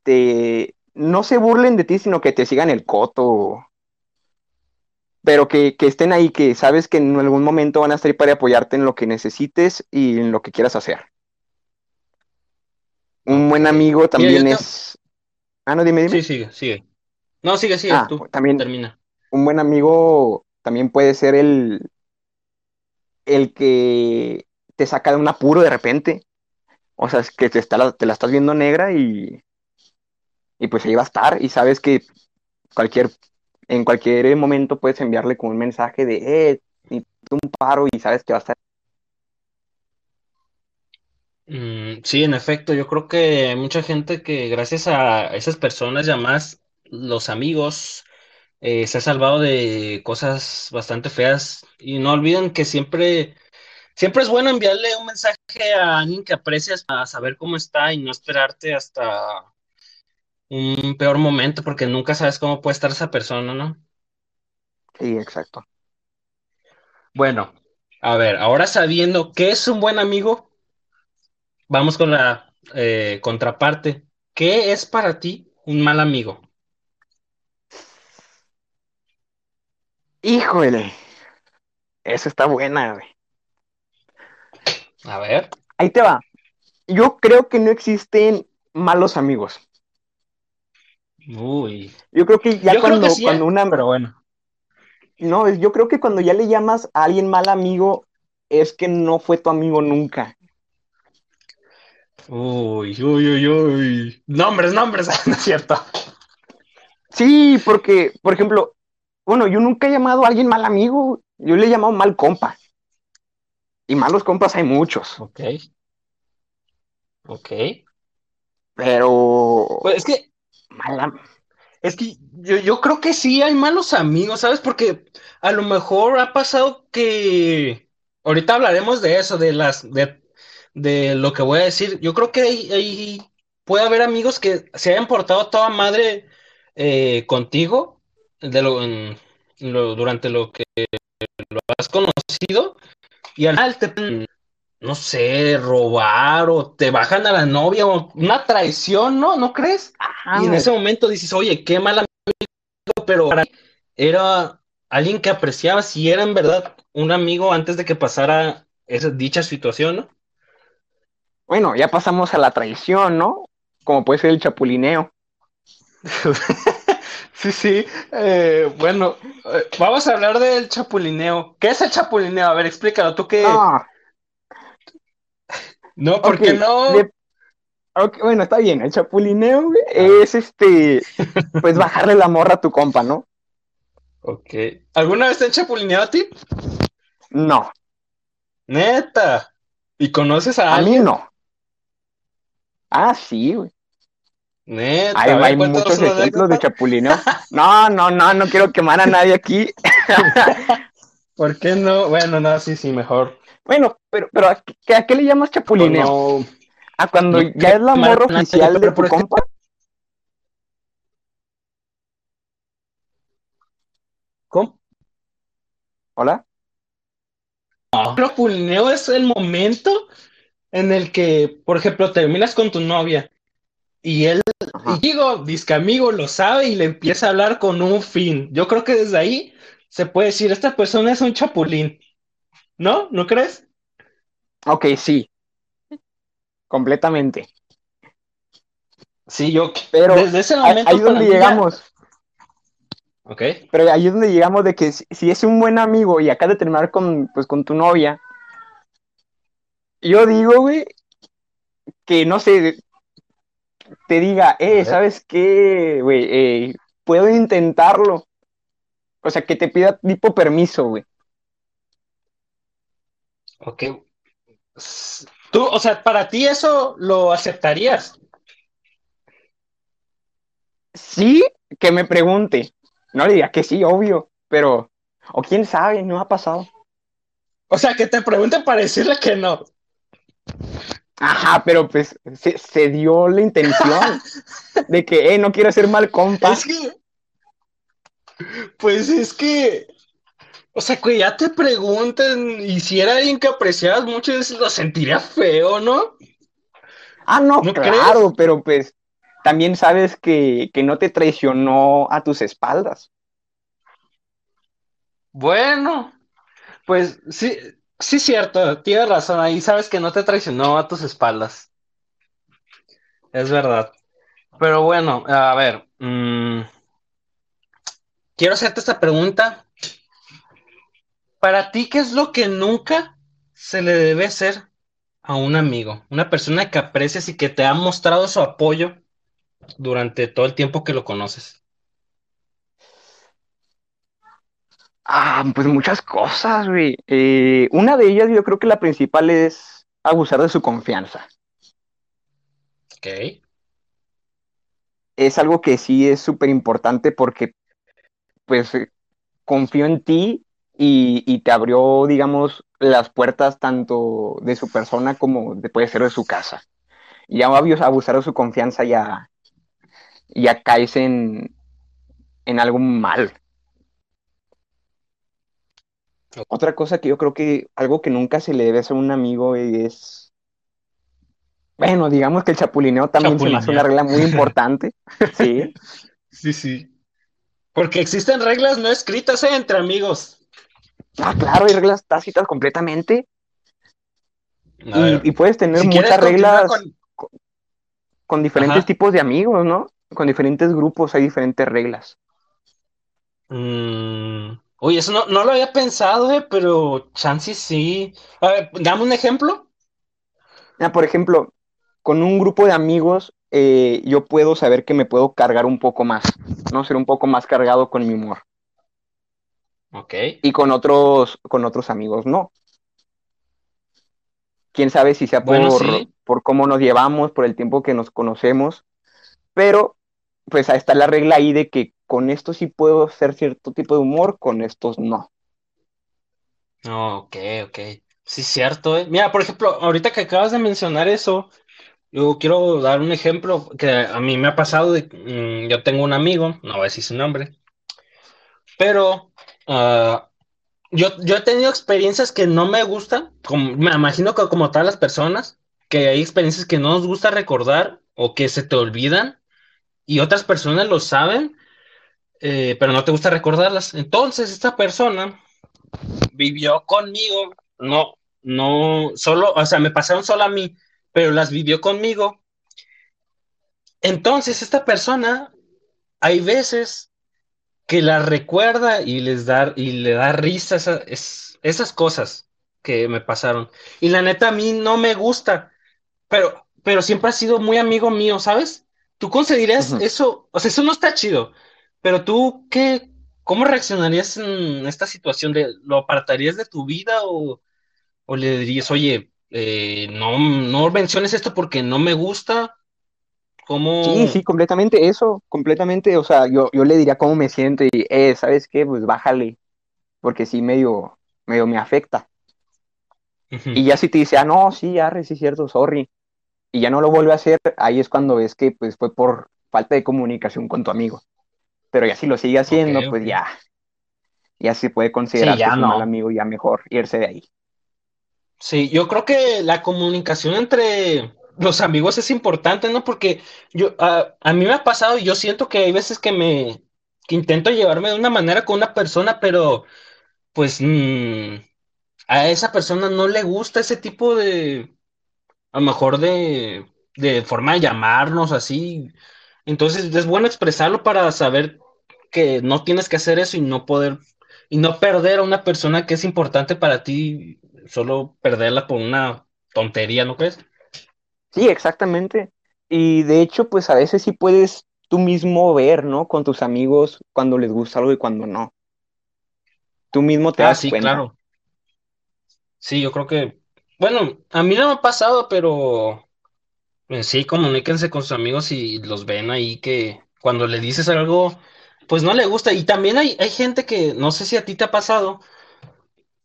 te, no se burlen de ti, sino que te sigan el coto. Pero que, que estén ahí, que sabes que en algún momento van a estar ahí para apoyarte en lo que necesites y en lo que quieras hacer. Un buen amigo
Mira,
también
te-
es... Ah, no, dime, dime.
Sí, sigue, sigue. No, sigue, sigue,
Ah,
tú.
también
Termina.
un buen amigo también puede ser el, el que te saca de un apuro de repente. O sea, es que te, está, la- te la estás viendo negra y, y pues ahí va a estar y sabes que cualquier, en cualquier momento puedes enviarle con un mensaje de, eh, un paro y sabes que va a estar.
Mm, sí, en efecto, yo creo que mucha gente que gracias a esas personas llamadas los amigos eh, se ha salvado de cosas bastante feas y no olviden que siempre, siempre es bueno enviarle un mensaje a alguien que aprecias para saber cómo está y no esperarte hasta un peor momento porque nunca sabes cómo puede estar esa persona, ¿no?
Sí, exacto.
Bueno, a ver, ahora sabiendo qué es un buen amigo, vamos con la eh, contraparte. ¿Qué es para ti un mal amigo?
Híjole, esa está buena, güey.
A ver.
Ahí te va. Yo creo que no existen malos amigos.
Uy.
Yo creo que ya
Yo
cuando,
que sí,
cuando
¿eh?
una,
Pero bueno.
No, yo creo que cuando ya le llamas a alguien mal amigo, es que no fue tu amigo nunca.
Uy, uy, uy, uy. Nombres, nombres, [LAUGHS] no es cierto.
Sí, porque, por ejemplo, bueno, yo nunca he llamado a alguien mal amigo, yo le he llamado mal compa. Y malos compas hay muchos,
Ok. Ok.
pero
Pues es que,
mal am-
es que yo, yo creo que sí hay malos amigos, ¿sabes? Porque a lo mejor ha pasado que ahorita hablaremos de eso, de las, de, de lo que voy a decir. Yo creo que hay- puede haber amigos que se hayan portado toda madre eh, contigo de lo, lo- durante lo que lo has conocido y al final te no sé, robar o te bajan a la novia o una traición, ¿no? ¿No crees?
Ajá,
Y en ese momento dices, oye, qué mal amigo, pero para- era alguien que apreciaba si era en verdad un amigo antes de que pasara esa dicha situación, ¿no?
Bueno, ya pasamos a la traición, ¿no? Como puede ser el chapulineo. [LAUGHS]
Sí, sí. eh, bueno, eh, vamos a hablar del chapulineo. ¿Qué es el chapulineo? A ver, explícalo. ¿Tú qué?
No,
No, ¿por
ok,
qué no?
de- bueno, está bien, el chapulineo güey, es este, [LAUGHS] pues bajarle la morra a tu compa, ¿no?
Ok. ¿Alguna vez te han chapulineado a ti?
No,
Neta. ¿Y conoces a,
a mí
alguien?
no. Ah, sí, güey.
Neta.
Hay,
a ver,
hay muchos ejemplos de chapulineo. No, no, no, no quiero quemar a nadie aquí. [LAUGHS]
¿Por qué no? Bueno, no, sí, sí, mejor.
Bueno, pero, pero ¿a qué, a qué le llamas chapulineo?
No,
¿A cuando
no
ya es la morra oficial de tu compa?
¿Cómo?
¿Hola?
Chapulineo es el momento en el que, por ejemplo, terminas con tu novia y él,
Ajá.
y digo, disque amigo, lo sabe y le empieza a hablar con un fin. Yo creo que desde ahí se puede decir, esta persona es un chapulín. ¿No? ¿No crees?
Ok, sí. Completamente.
Sí, yo.
Pero
desde ese momento.
ahí es donde
mí ya-
llegamos.
Ok.
Pero ahí es donde llegamos de que si, si es un buen amigo y acabas de terminar con, pues, con tu novia, yo digo, güey, que no sé, te diga, eh. ¿sabes qué, güey? Eh, puedo intentarlo. O sea, que te pida tipo permiso, güey.
Ok. Tú, o sea, para ti eso lo aceptarías.
Sí, que me pregunte. No le diría que sí, obvio, pero, o quién sabe, no ha pasado.
O sea, que te pregunten para decirle que no.
Ajá, pero pues se, se dio la intención [LAUGHS] de que, eh, no quiero ser mal compa.
Es que. Pues es que. O sea, que ya te pregunten, y si era alguien que apreciabas mucho, lo sentiría feo, ¿no?
Ah, no,
¿No
claro,
crees?
pero pues también sabes que, que no te traicionó a tus espaldas.
Bueno, pues sí, sí, cierto, tienes razón, ahí sabes que no te traicionó a tus espaldas. Es verdad. Pero bueno, a ver, mm, quiero hacerte esta pregunta. Para ti, ¿qué es lo que nunca se le debe hacer a un amigo? Una persona que aprecias y que te ha mostrado su apoyo durante todo el tiempo que lo conoces.
Ah, pues muchas cosas, güey. Eh, una de ellas, yo creo que la principal es abusar de su confianza.
Ok.
Es algo que sí es súper importante porque, pues, eh, confío en ti y, y te abrió, digamos, las puertas tanto de su persona como de, puede ser de su casa. Y ya abus- abusar de su confianza ya, ya caes en, en algo mal. Otra cosa que yo creo que algo que nunca se le debe hacer a un amigo es, bueno, digamos que el chapulineo también se me hace una regla muy [LAUGHS] importante, sí.
Sí, sí. Porque existen reglas no escritas, ¿eh? entre amigos.
Ah, claro, hay reglas tácitas completamente y, y puedes tener
si
muchas reglas
con-
con diferentes
Ajá.
tipos de amigos, ¿no? Con diferentes grupos hay diferentes reglas.
Mm, Oye, eso no, no lo había pensado, eh, pero chance sí. A ver, dame un ejemplo.
Ah, por ejemplo, con un grupo de amigos eh, yo puedo saber que me puedo cargar un poco más, ¿no? Ser un poco más cargado con mi humor.
Ok.
Y con otros, con otros amigos no. Quién sabe si sea
Bueno,
por,
sí.
por cómo nos llevamos, por el tiempo que nos conocemos, pero pues ahí está la regla ahí de que con estos sí puedo hacer cierto tipo de humor, con estos no.
Ok, ok. Sí, cierto, eh. Mira, por ejemplo, ahorita que acabas de mencionar eso, yo quiero dar un ejemplo que a mí me ha pasado. de- mm, yo tengo un amigo, no voy a decir su nombre, pero ah, yo, yo he tenido experiencias que no me gustan, como, me imagino que como todas las personas, que hay experiencias que no nos gusta recordar o que se te olvidan y otras personas lo saben, eh, pero no te gusta recordarlas. Entonces, esta persona vivió conmigo, no, no, solo, o sea, me pasaron solo a mí, pero las vivió conmigo. Entonces, esta persona, hay veces que las recuerda y les da, y le da risa esa- es- esas cosas que me pasaron. Y la neta, a mí no me gusta, pero, pero siempre ha sido muy amigo mío, ¿sabes? ¿Tú
Ujú.
eso? O sea, eso no está chido, pero tú, ¿qué, ¿cómo reaccionarías en esta situación? De, ¿Lo apartarías de tu vida o, o le dirías, oye, eh, no, no menciones esto porque no me gusta? ¿Cómo?
Sí, sí, completamente eso, completamente, o sea, yo, yo le diría cómo me siento y, eh, ¿sabes qué? Pues bájale, porque sí medio, medio me afecta. Y ya si te dice, ah, no, sí, arre, sí cierto, sorry, y ya no lo vuelve a hacer, ahí es cuando ves que pues fue por falta de comunicación con tu amigo. Pero ya si lo sigue haciendo, pues ya, ya se puede considerar
ya
que es un
no.
mal amigo, ya mejor irse de ahí.
Sí, yo creo que la comunicación entre los amigos es importante, ¿no? Porque yo, a, a mí me ha pasado y yo siento que hay veces que me, que intento llevarme de una manera con una persona, pero pues mm, a esa persona no le gusta ese tipo de, a lo mejor de, de forma de llamarnos así. Entonces es bueno expresarlo para saber que no tienes que hacer eso y no poder, y no perder a una persona que es importante para ti, solo perderla por una tontería, ¿no crees?
Sí, exactamente. Y de hecho, pues a veces sí puedes tú mismo ver, ¿no? Con tus amigos cuando les gusta algo y cuando no. Tú mismo te
Ah,
das
sí,
cuenta.
claro. Sí, yo creo que, bueno, a mí no me ha pasado, pero sí, comuníquense con sus amigos y los ven ahí que cuando le dices algo, pues no le gusta. Y también hay, hay gente que, no sé si a ti te ha pasado,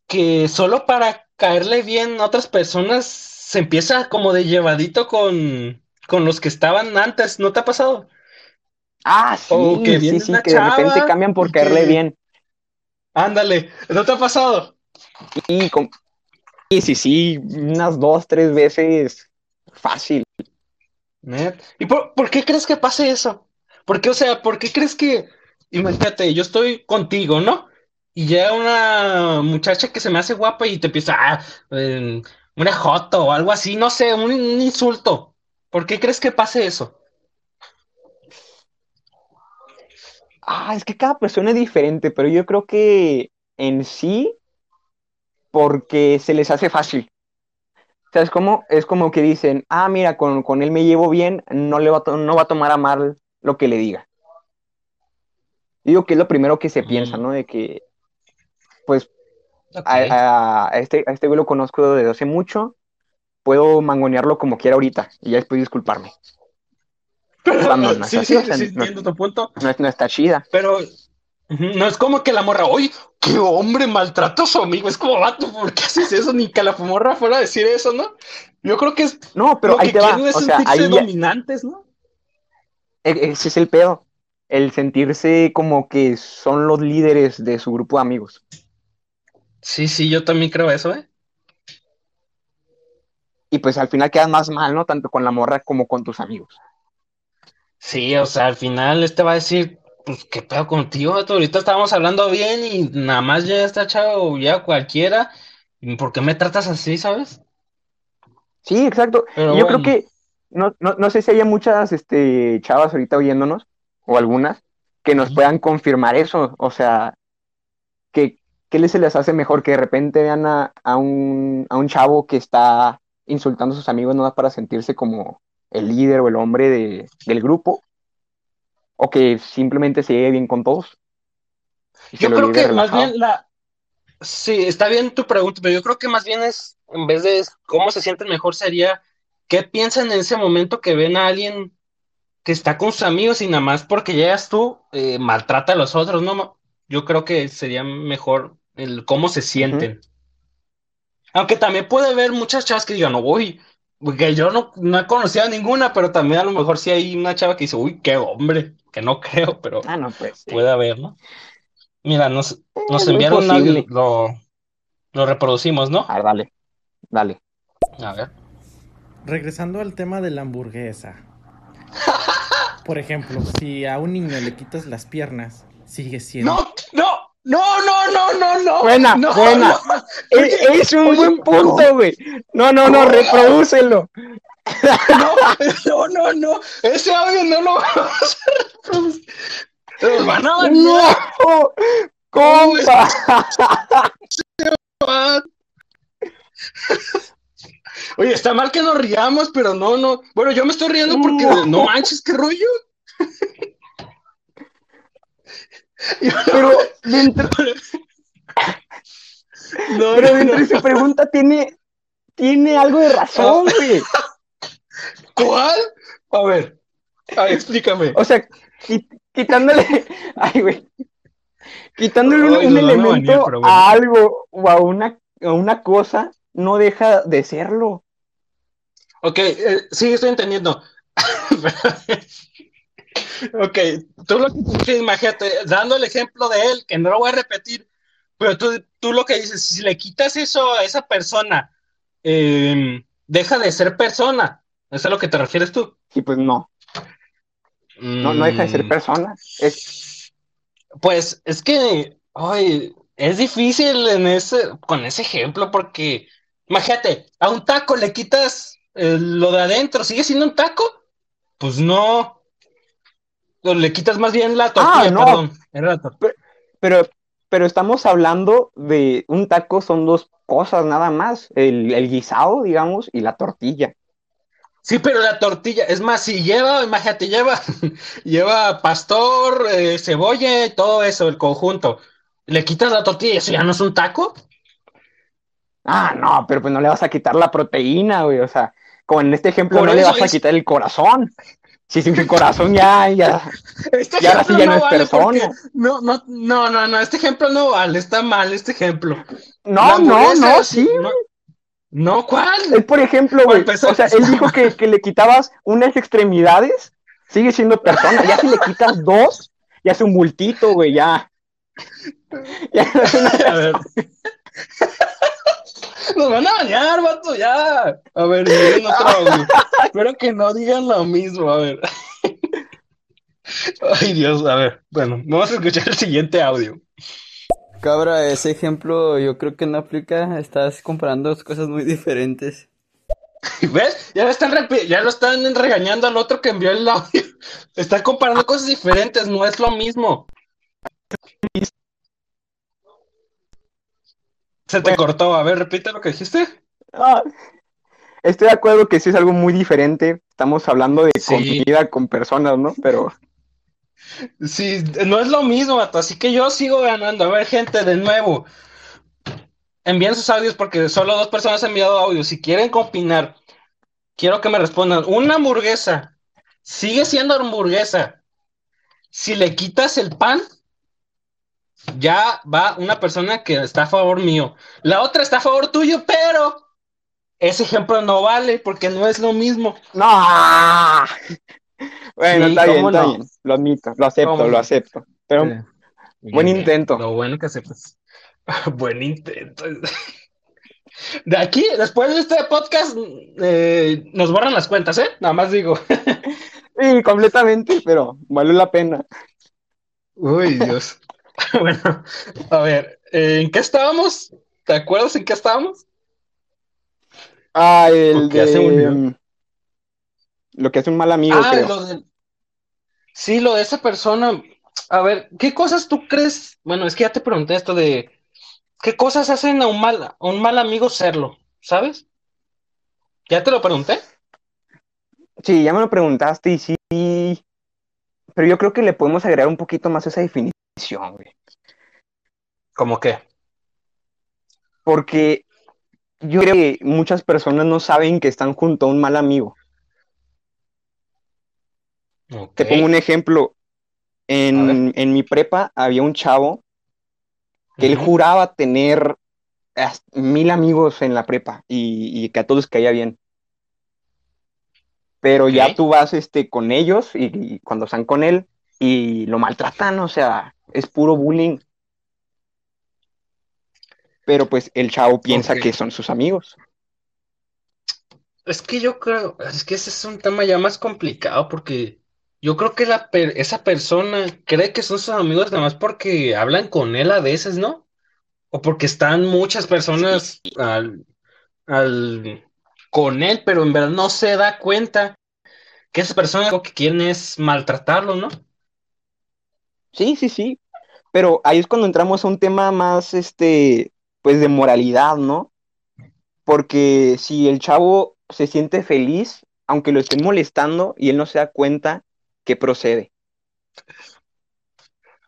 que solo para caerle bien a otras personas se empieza como de llevadito con, con los que estaban antes, ¿no te ha pasado?
Ah,
O que
sí, sí, sí, que de repente cambian por caerle
que,
bien.
ándale, ¿no te ha pasado?
Y com- sí, sí, sí, unas dos, tres veces fácil.
Net. ¿Y por, por qué crees que pase eso? Porque, o sea, ¿por qué crees que, imagínate, yo estoy contigo, ¿no? Y llega una muchacha que se me hace guapa y te empieza, ah, eh, una joto o algo así, no sé, un, un insulto. ¿Por qué crees que pase eso?
Ah, es que cada persona es diferente, pero yo creo que en sí, porque se les hace fácil. O sea, es como, es como que dicen, ah, mira, con, con él me llevo bien, no le va a, no va a tomar a mal lo que le diga. Digo que es lo primero que se piensa, ¿no? De que, pues, a, a este, a este güey lo conozco desde hace mucho, puedo mangonearlo como quiera ahorita y ya después disculparme. No es
Sí,
así,
sí,
o sea,
sí,
no,
entiendo tu punto,
no, es- no está chida.
pero no es como que la morra, oye, qué hombre maltrata a su amigo, es como, vato, ¿por qué haces eso? Ni que la morra fuera a decir eso, ¿no? Yo creo que es
No, pero
Lo
ahí
que
te va,
quieren es
o sea,
sentirse
ahí ya-
dominantes, ¿no?
e- ese es el pedo, el sentirse como que son los líderes de su grupo de amigos.
Sí, sí, yo también creo eso, ¿eh?
Y pues al final quedas más mal, ¿no? Tanto con la morra como con tus amigos.
Sí, o sea, al final este va a decir, pues, ¿qué pedo contigo? Ahorita estábamos hablando bien y nada más ya está chavo, ya cualquiera. ¿Y ¿Por qué me tratas así, sabes?
Sí, exacto.
Pero
yo creo que, no, no, no sé si haya muchas este, chavas ahorita oyéndonos, o algunas, que nos puedan confirmar eso. O sea, ¿qué les se les hace mejor? Que de repente vean a, a un, a un chavo que está insultando a sus amigos no para sentirse como el líder o el hombre de, del grupo, o que simplemente se lleve bien con todos
yo creo que más bien la... Sí, está bien tu pregunta, pero yo creo que más bien es, en vez de cómo se sienten mejor, sería qué piensan en ese momento que ven a alguien que está con sus amigos y nada más porque llegas tú, eh, maltrata a los otros, ¿no? Yo creo que sería mejor el cómo se sienten. Aunque también puede haber muchas chavas que digan, no voy, porque yo no, no he conocido a ninguna, pero también a lo mejor sí hay una chava que dice, uy, qué hombre, que no [LAUGHS] creo, pero
Ah, no, pues sí.
puede haber, ¿no? Mira, nos,
muy
enviaron lo, lo reproducimos, ¿no?
A ver, dale, dale.
A ver.
Regresando al tema de la hamburguesa. [LAUGHS] Por ejemplo, si a un niño le quitas las piernas, sigue siendo.
No, no, no, no, no, no, no.
Buena,
no,
buena.
no.
E- Es un
oye,
buen punto, güey. No, no, no, reprodúcelo.
No, no, no, ese audio no lo vamos a reproducir. Van a
No, compa.
Oye, está mal que nos riamos, pero no, no. Bueno, yo me estoy riendo porque
No.
no manches, qué rollo.
Pero dentro, [LAUGHS]
No, [LAUGHS]
pero dentro
no.
de su pregunta tiene, tiene algo de razón, güey. [LAUGHS]
¿Cuál? A ver, a ver, explícame.
O sea, qui- quitándole, ay, güey, quitándole un,
Ay,
un
no, no me
elemento a algo o a una, a una cosa, no deja de serlo.
Ok, eh, sí, estoy entendiendo. Ok, tú lo que dices, imagínate, dando el ejemplo de él, que no lo voy a repetir, pero tú, tú lo que dices, si le quitas eso a esa persona, eh, deja de ser persona. ¿Eso es a lo que te refieres tú?
Y pues no, no, no deja de ser
Mm,
persona. Es,
Pues es que, ay, es difícil en ese, con ese ejemplo porque, imagínate, a un taco le quitas eh, lo de adentro, ¿sigue siendo un taco? Pues no. Le quitas más bien la tortilla,
Ah, no.
perdón. Era la tortilla.
pero, pero estamos hablando de un taco, son dos cosas nada más, el, el guisado, digamos, y la tortilla.
Sí, pero la tortilla, es más, si lleva, imagínate, lleva, [LAUGHS] lleva pastor, eh, cebolla todo eso, el conjunto. Le quitas la tortilla y eso ya no es un taco.
Ah, no, pero pues no le vas a quitar la proteína, güey. O sea, como en este ejemplo,
Por
no le vas a quitar el corazón. Si sin el corazón ya, ya, [LAUGHS]
Este
ya ahora sí ya no es
vale
persona.
No, no, no, no, no, este ejemplo no vale, está mal este ejemplo.
No, no, no, sí.
No, no, ¿cuál?
Es por ejemplo, güey. O sea, él dijo que, que le quitabas unas extremidades, sigue siendo persona. Ya si le quitas dos, ya es un bultito, güey, ya. [LAUGHS] Ya no es una
A ver. [LAUGHS] Nos van a bañar, vato, ya. A ver, miren otro [LAUGHS] audio. Espero que no digan lo mismo, a ver. [LAUGHS] Ay, Dios, a ver. Bueno, vamos a escuchar el siguiente audio.
Cabra, ese ejemplo yo creo que no aplica. Estás comparando dos cosas muy diferentes.
¿Ves? Ya, le están ya lo están regañando al otro que envió el audio. Están comparando cosas diferentes, no es lo mismo. Se te
Bueno.
cortó, a ver, repite lo que dijiste.
Ah, estoy de acuerdo que sí es algo muy diferente. Estamos hablando de
Sí.
comida con personas, ¿no? Pero
Sí, no es lo mismo, vato, así que yo sigo ganando. A ver, gente, de nuevo, envíen sus audios porque solo dos personas han enviado audios. Si quieren opinar, quiero que me respondan. Una hamburguesa sigue siendo hamburguesa. Si le quitas el pan, ya va una persona que está a favor mío. La otra está a favor tuyo, pero ese ejemplo no vale porque no es lo mismo.
no. [LAUGHS] Bueno,
Sí,
está bien,
¿cómo
está
no?
bien. Lo admito, lo acepto,
¿Cómo
lo acepto. Pero
Eh,
buen
bien,
intento.
Lo bueno que sepas. [LAUGHS] Buen intento. [LAUGHS] De aquí, después de este podcast, eh, nos borran las cuentas, ¿eh? Nada más digo.
Sí, completamente, pero vale la pena.
Uy, Dios. [LAUGHS] Bueno, a ver, eh, ¿en qué estábamos? ¿Te acuerdas en qué estábamos?
Ah, el de
unió.
mm, lo que hace un mal amigo,
Ah,
creo.
lo de... Sí, lo de esa persona. A ver, ¿qué cosas tú crees? Bueno, es que ya te pregunté esto de ¿qué cosas hacen a un mal, a un mal amigo serlo? ¿Sabes? ¿Ya te lo pregunté?
Sí, ya me lo preguntaste y sí, pero yo creo que le podemos agregar un poquito más esa definición, güey.
¿Cómo qué?
Porque yo creo que muchas personas no saben que están junto a un mal amigo. Te pongo un ejemplo. En, en mi prepa había un chavo que él juraba tener mil amigos en la prepa y, y que a todos caía bien. Pero ya tú vas este, con ellos y, y cuando están con él y lo maltratan, o sea, es puro bullying. Pero pues el chavo piensa que son sus amigos.
Es que yo creo, es que ese es un tema ya más complicado porque yo creo que la per- esa persona cree que son sus amigos nada más porque hablan con él a veces, ¿no? O porque están muchas personas al, al- con él, pero en verdad no se da cuenta que esas personas lo que quieren es maltratarlo, ¿no?
Sí, sí, sí. Pero ahí es cuando entramos a un tema más, este, pues de moralidad, ¿no? Porque si el chavo se siente feliz, aunque lo estén molestando y él no se da cuenta, ¿qué procede?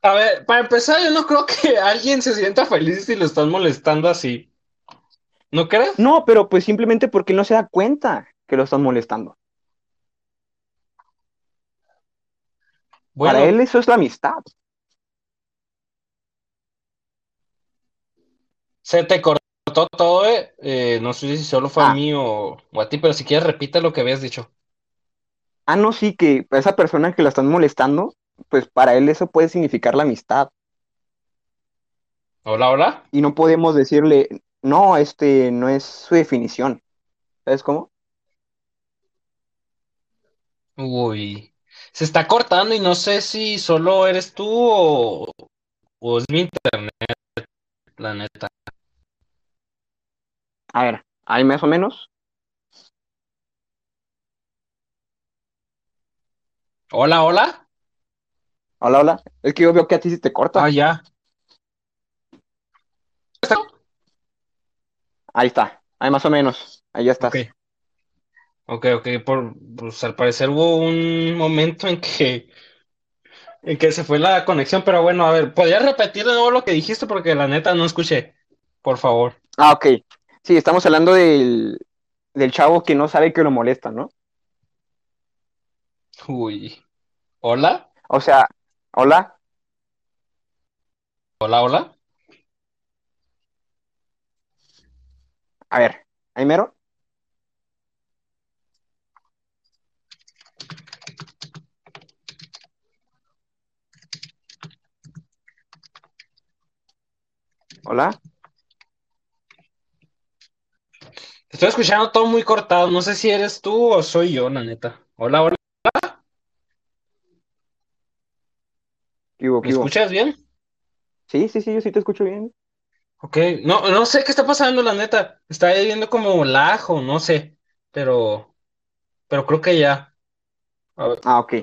A ver, para empezar, yo no creo que alguien se sienta feliz si lo están molestando así. ¿No crees?
No, pero pues simplemente porque no se da cuenta que lo están molestando.
Bueno,
Para él eso es la amistad.
se te cortó todo, eh. Eh, no sé si solo fue a
Ah.
mí o, o a ti, pero si quieres repite lo que habías dicho.
Ah, no, sí, que esa persona que la están molestando, pues para él eso puede significar la amistad.
Hola, hola.
Y no podemos decirle, no, este no es su definición. ¿Sabes cómo?
Uy, se está cortando y no sé si solo eres tú o, o es mi internet, la neta.
A ver, ahí más o menos.
Hola, hola.
Hola, hola. Es que yo veo que a ti sí te corta.
Ah, ya.
Ahí está, ahí más o menos. Ahí ya estás.
Ok, ok, por, pues al parecer hubo un momento en que, en que se fue la conexión, pero bueno, a ver, ¿podrías repetir de nuevo lo que dijiste? Porque la neta no escuché, por favor.
Ah, ok. Sí, estamos hablando del, del chavo que no sabe que lo molesta, ¿no?
Uy. ¿Hola?
O sea, hola.
¿Hola, hola?
A ver, ahí mero. Hola.
Te estoy escuchando todo muy cortado, no sé si eres tú o soy yo, la neta. Hola, hola,
¿Qué hubo,
¿me
hubo?
escuchas bien?
Sí, sí, sí, yo sí te escucho bien.
Ok, no, no sé qué está pasando, la neta. Está viendo como lajo, no sé, pero, pero creo que ya. A ver,
Ah, ok.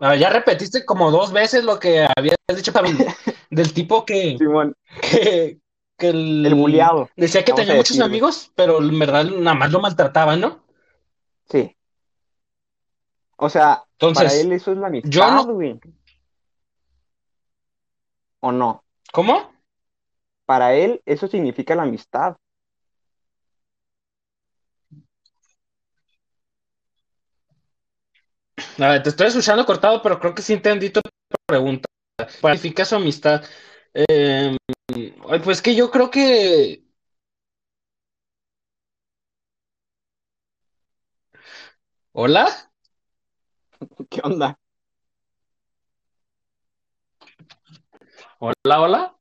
A ver, ya repetiste como dos veces lo que habías dicho pero [LAUGHS] del tipo que,
Simón,
que, que el,
el buleado.
decía que
vamos
tenía muchos amigos, pero en verdad nada más lo maltrataba, ¿no?
Sí. O sea, para
Entonces,
él eso es la amistad,
yo no-
güey. ¿O no?
¿cómo?
Para él eso significa la amistad.
Ver, te estoy escuchando cortado, pero creo que sí entendí tu pregunta. ¿Para qué significa su amistad? Eh, ay, pues que yo creo que ¿Hola?
¿Qué onda?
¿Hola, hola?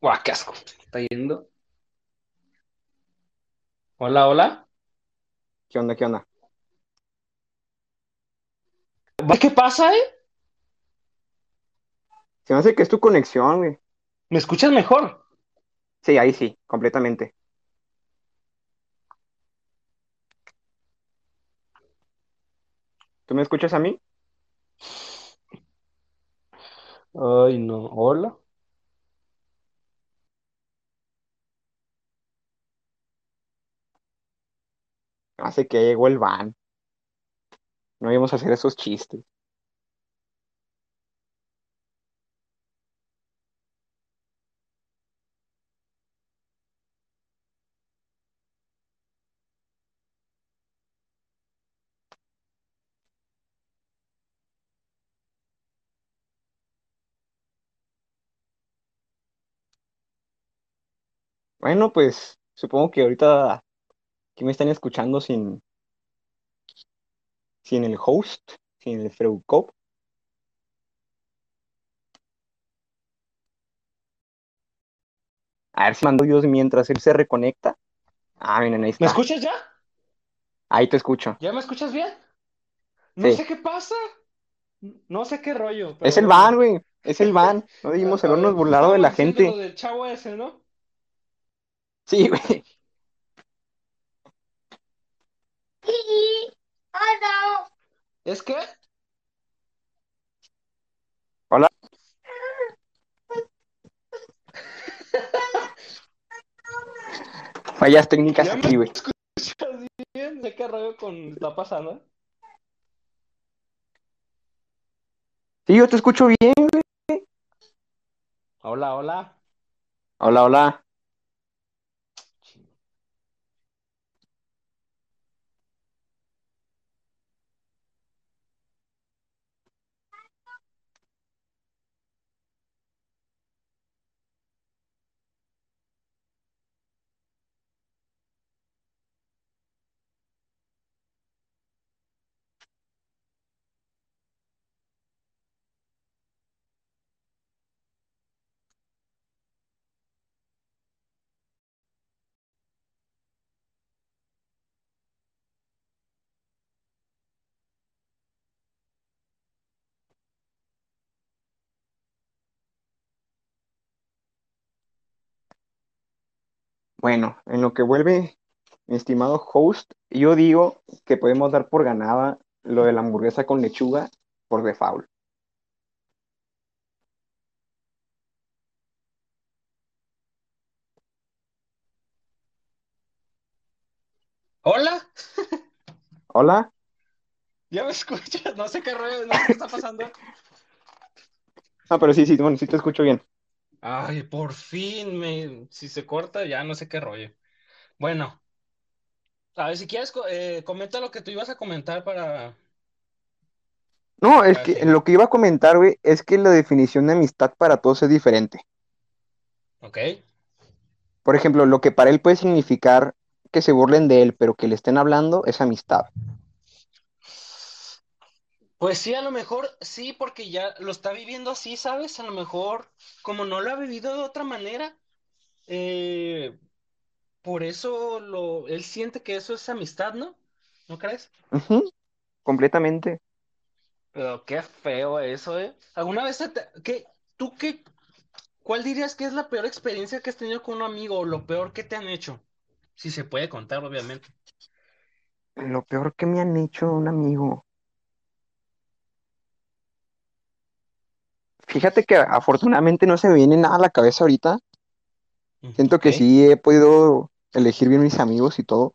Guau, qué asco. ¿Está yendo? Hola, hola.
¿Qué onda? ¿Qué onda?
¿Qué pasa, eh?
Se me hace que es tu conexión, güey.
¿Me escuchas mejor?
Sí, ahí sí, completamente. ¿Tú me escuchas a mí?
Ay, no. ¿Hola?
Hace que llegó el van. No íbamos a hacer esos chistes. Bueno, pues supongo que ahorita aquí me están escuchando sin, sin el host, sin el Freucop. A ver si mando Dios mientras él se reconecta. Ah, miren, ahí
¿Me
está.
escuchas ya?
Ahí te escucho.
¿Ya me escuchas bien? No
Sí.
sé qué pasa. No sé qué rollo. pero
Es el van, güey. Es el van. No [LAUGHS] dijimos habernos
ver,
burlado de la gente.
lo del chavo ese, ¿no?
Sí, güey.
¿Es que?
Hola. [LAUGHS] Fallas técnicas
Ya
aquí, güey.
escuchas bien. Sé qué rollo con está pasando.
Sí, yo te escucho bien.
Hola, hola.
Hola, hola. Bueno, en lo que vuelve, mi estimado host, yo digo que podemos dar por ganada lo de la hamburguesa con lechuga por default.
Hola,
Hola.
¿ya me escuchas? No sé qué rollo, no sé qué está pasando. [LAUGHS]
Ah, pero sí, sí, bueno, sí te escucho bien.
Ay, por fin, me... si se corta, ya no sé qué rollo. Bueno, a ver, si quieres, co- eh, comenta lo que tú ibas a comentar para,
No, es
para
que lo que iba a comentar, güey, es que la definición de amistad para todos es diferente.
¿Ok?
Por ejemplo, lo que para él puede significar que se burlen de él, pero que le estén hablando, es amistad.
Pues sí, a lo mejor sí, porque ya lo está viviendo así, ¿sabes? A lo mejor, como no lo ha vivido de otra manera, eh, por eso lo, él siente que eso es amistad, ¿no? ¿No crees?
Completamente.
Pero qué feo eso, ¿eh? ¿Alguna vez te, qué, tú qué, cuál dirías que es la peor experiencia que has tenido con un amigo o lo peor que te han hecho? Si se puede contar, obviamente.
Lo peor que me han hecho un amigo. Fíjate que afortunadamente no se me viene nada a la cabeza ahorita. Siento que sí he podido elegir bien mis amigos y todo.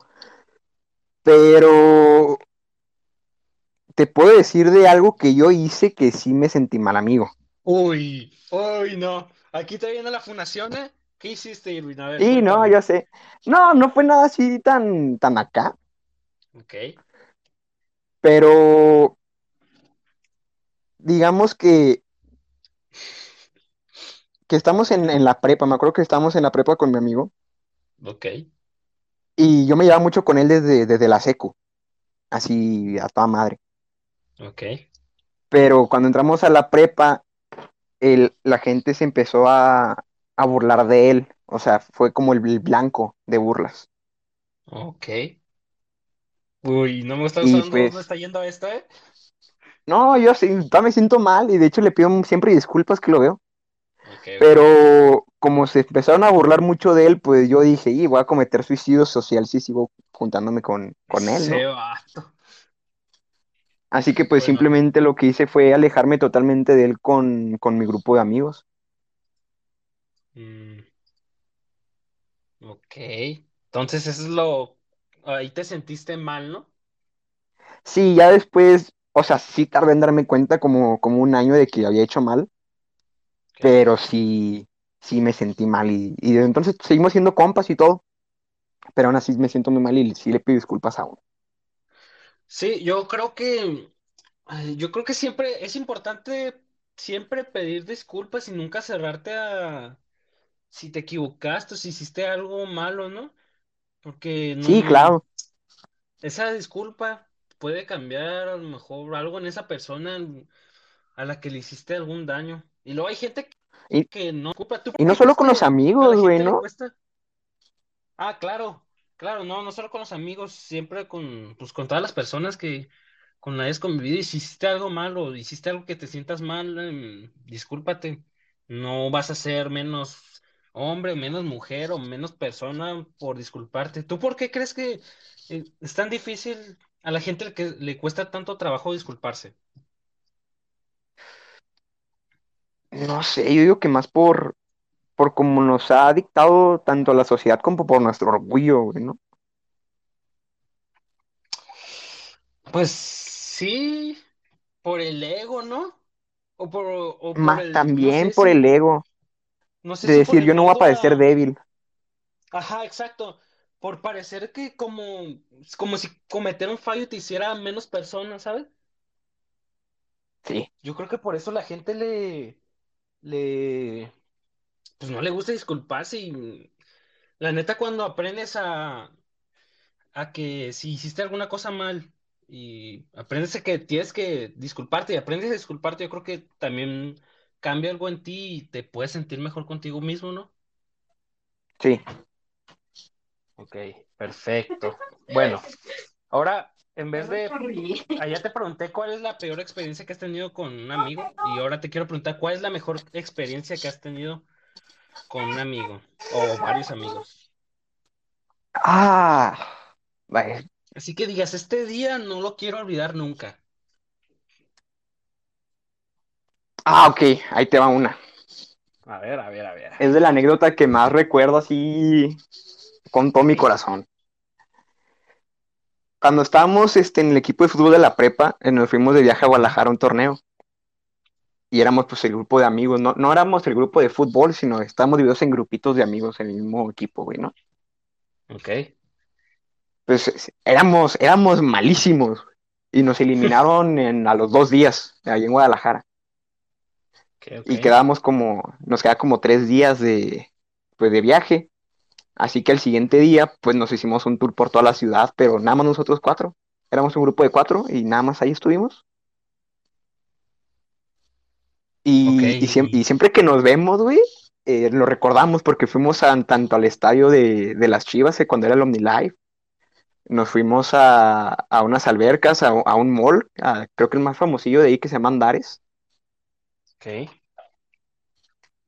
Pero te puedo decir de algo que yo hice que sí me sentí mal amigo.
Uy, uy, no. Aquí te viene la fundación, ¿eh? ¿Qué hiciste, Irwin? A ver,
Sí, no, yo sé. No, no fue nada así tan, tan acá.
Ok,
Pero digamos que, que estamos en, en la prepa. Me acuerdo que estábamos en la prepa con mi amigo.
ok,
Y yo me llevaba mucho con él desde, desde la secu. Así a toda madre.
ok.
Pero cuando entramos a la prepa, el, la gente se empezó a, a burlar de él. O sea, fue como el, el blanco de burlas.
Ok. Uy, no me gustando dónde
pues,
está yendo esto, ¿eh?
no, yo sí, me siento mal y de hecho le pido siempre disculpas que lo veo. Pero como se empezaron a burlar mucho de él, pues yo dije, y voy a cometer suicidio social si sigo juntándome con, con él,
Ese
¿no?
vato.
Así que pues
Bueno,
simplemente lo que hice fue alejarme totalmente de él con, con mi grupo de amigos.
mm, ok. Entonces eso es lo... Ahí te sentiste mal, ¿no?
Sí, ya después, o sea, sí tardé en darme cuenta como, como un año de que había hecho mal. Pero sí, sí me sentí mal y, y desde entonces seguimos siendo compas y todo, pero aún así me siento muy mal y sí le pido disculpas a uno.
Sí, yo creo que... Yo creo que siempre es importante siempre pedir disculpas y nunca cerrarte a... Si te equivocaste o si hiciste algo malo, ¿no? Porque
Sí,
no...
claro,
Esa disculpa puede cambiar a lo mejor algo en esa persona a la que le hiciste algún daño. Y luego hay gente
y,
que no culpa. ¿Tú
y no solo con los amigos, güey, ¿no?
Ah, claro, claro, no, no solo con los amigos, siempre con, pues, con todas las personas que con las que has convivido. Hiciste algo malo, hiciste algo que te sientas mal, em, discúlpate. No vas a ser menos hombre, menos mujer o menos persona por disculparte. ¿Tú por qué crees que eh, es tan difícil a la gente que le cuesta tanto trabajo disculparse?
No sé, yo digo que más por, por como nos ha dictado tanto la sociedad como por nuestro orgullo, güey, ¿no?
Pues sí, por el ego, ¿no? O por, o por
Ma-
el, no
también
sé
por
si,
el ego
no sé
de
si
decir yo no voy a parecer
a,
débil.
ajá, exacto, por parecer que como, como si cometer un fallo te hiciera menos persona, ¿sabes?
Sí,
Yo creo que por eso la gente le, le, pues no le gusta disculparse y la neta cuando aprendes a, a que si hiciste alguna cosa mal y aprendes a que tienes que disculparte y aprendes a disculparte, yo creo que también cambia algo en ti y te puedes sentir mejor contigo mismo, ¿no?
sí.
Ok, perfecto. Bueno, ahora en vez de, [LAUGHS] allá te pregunté cuál es la peor experiencia que has tenido con un amigo y ahora te quiero preguntar cuál es la mejor experiencia que has tenido con un amigo o varios amigos.
Ah, vaya.
Así que digas, este día no lo quiero olvidar nunca.
Ah, ok, ahí te va una.
A ver, a ver, a ver.
Es de la anécdota que más recuerdo así con todo mi corazón. Cuando estábamos este, en el equipo de fútbol de la prepa, eh, nos fuimos de viaje a Guadalajara a un torneo. Y éramos pues el grupo de amigos, no, no éramos el grupo de fútbol, sino estábamos divididos en grupitos de amigos en el mismo equipo, güey, ¿no?
Ok.
Pues es- éramos, éramos malísimos y nos eliminaron [LAUGHS] en, a los dos días, ahí en Guadalajara. Y quedamos como, nos queda como tres días de, pues, de viaje. Así que el siguiente día, pues nos hicimos un tour por toda la ciudad, pero nada más nosotros cuatro. Éramos un grupo de cuatro y nada más ahí estuvimos. Y, siempre que nos vemos, güey, eh, lo recordamos porque fuimos a- tanto al estadio de, de las Chivas, eh, cuando era el OmniLife. Nos fuimos a, a unas albercas, a, a un mall, creo que el más famosillo de ahí que se llama Andares.
ok.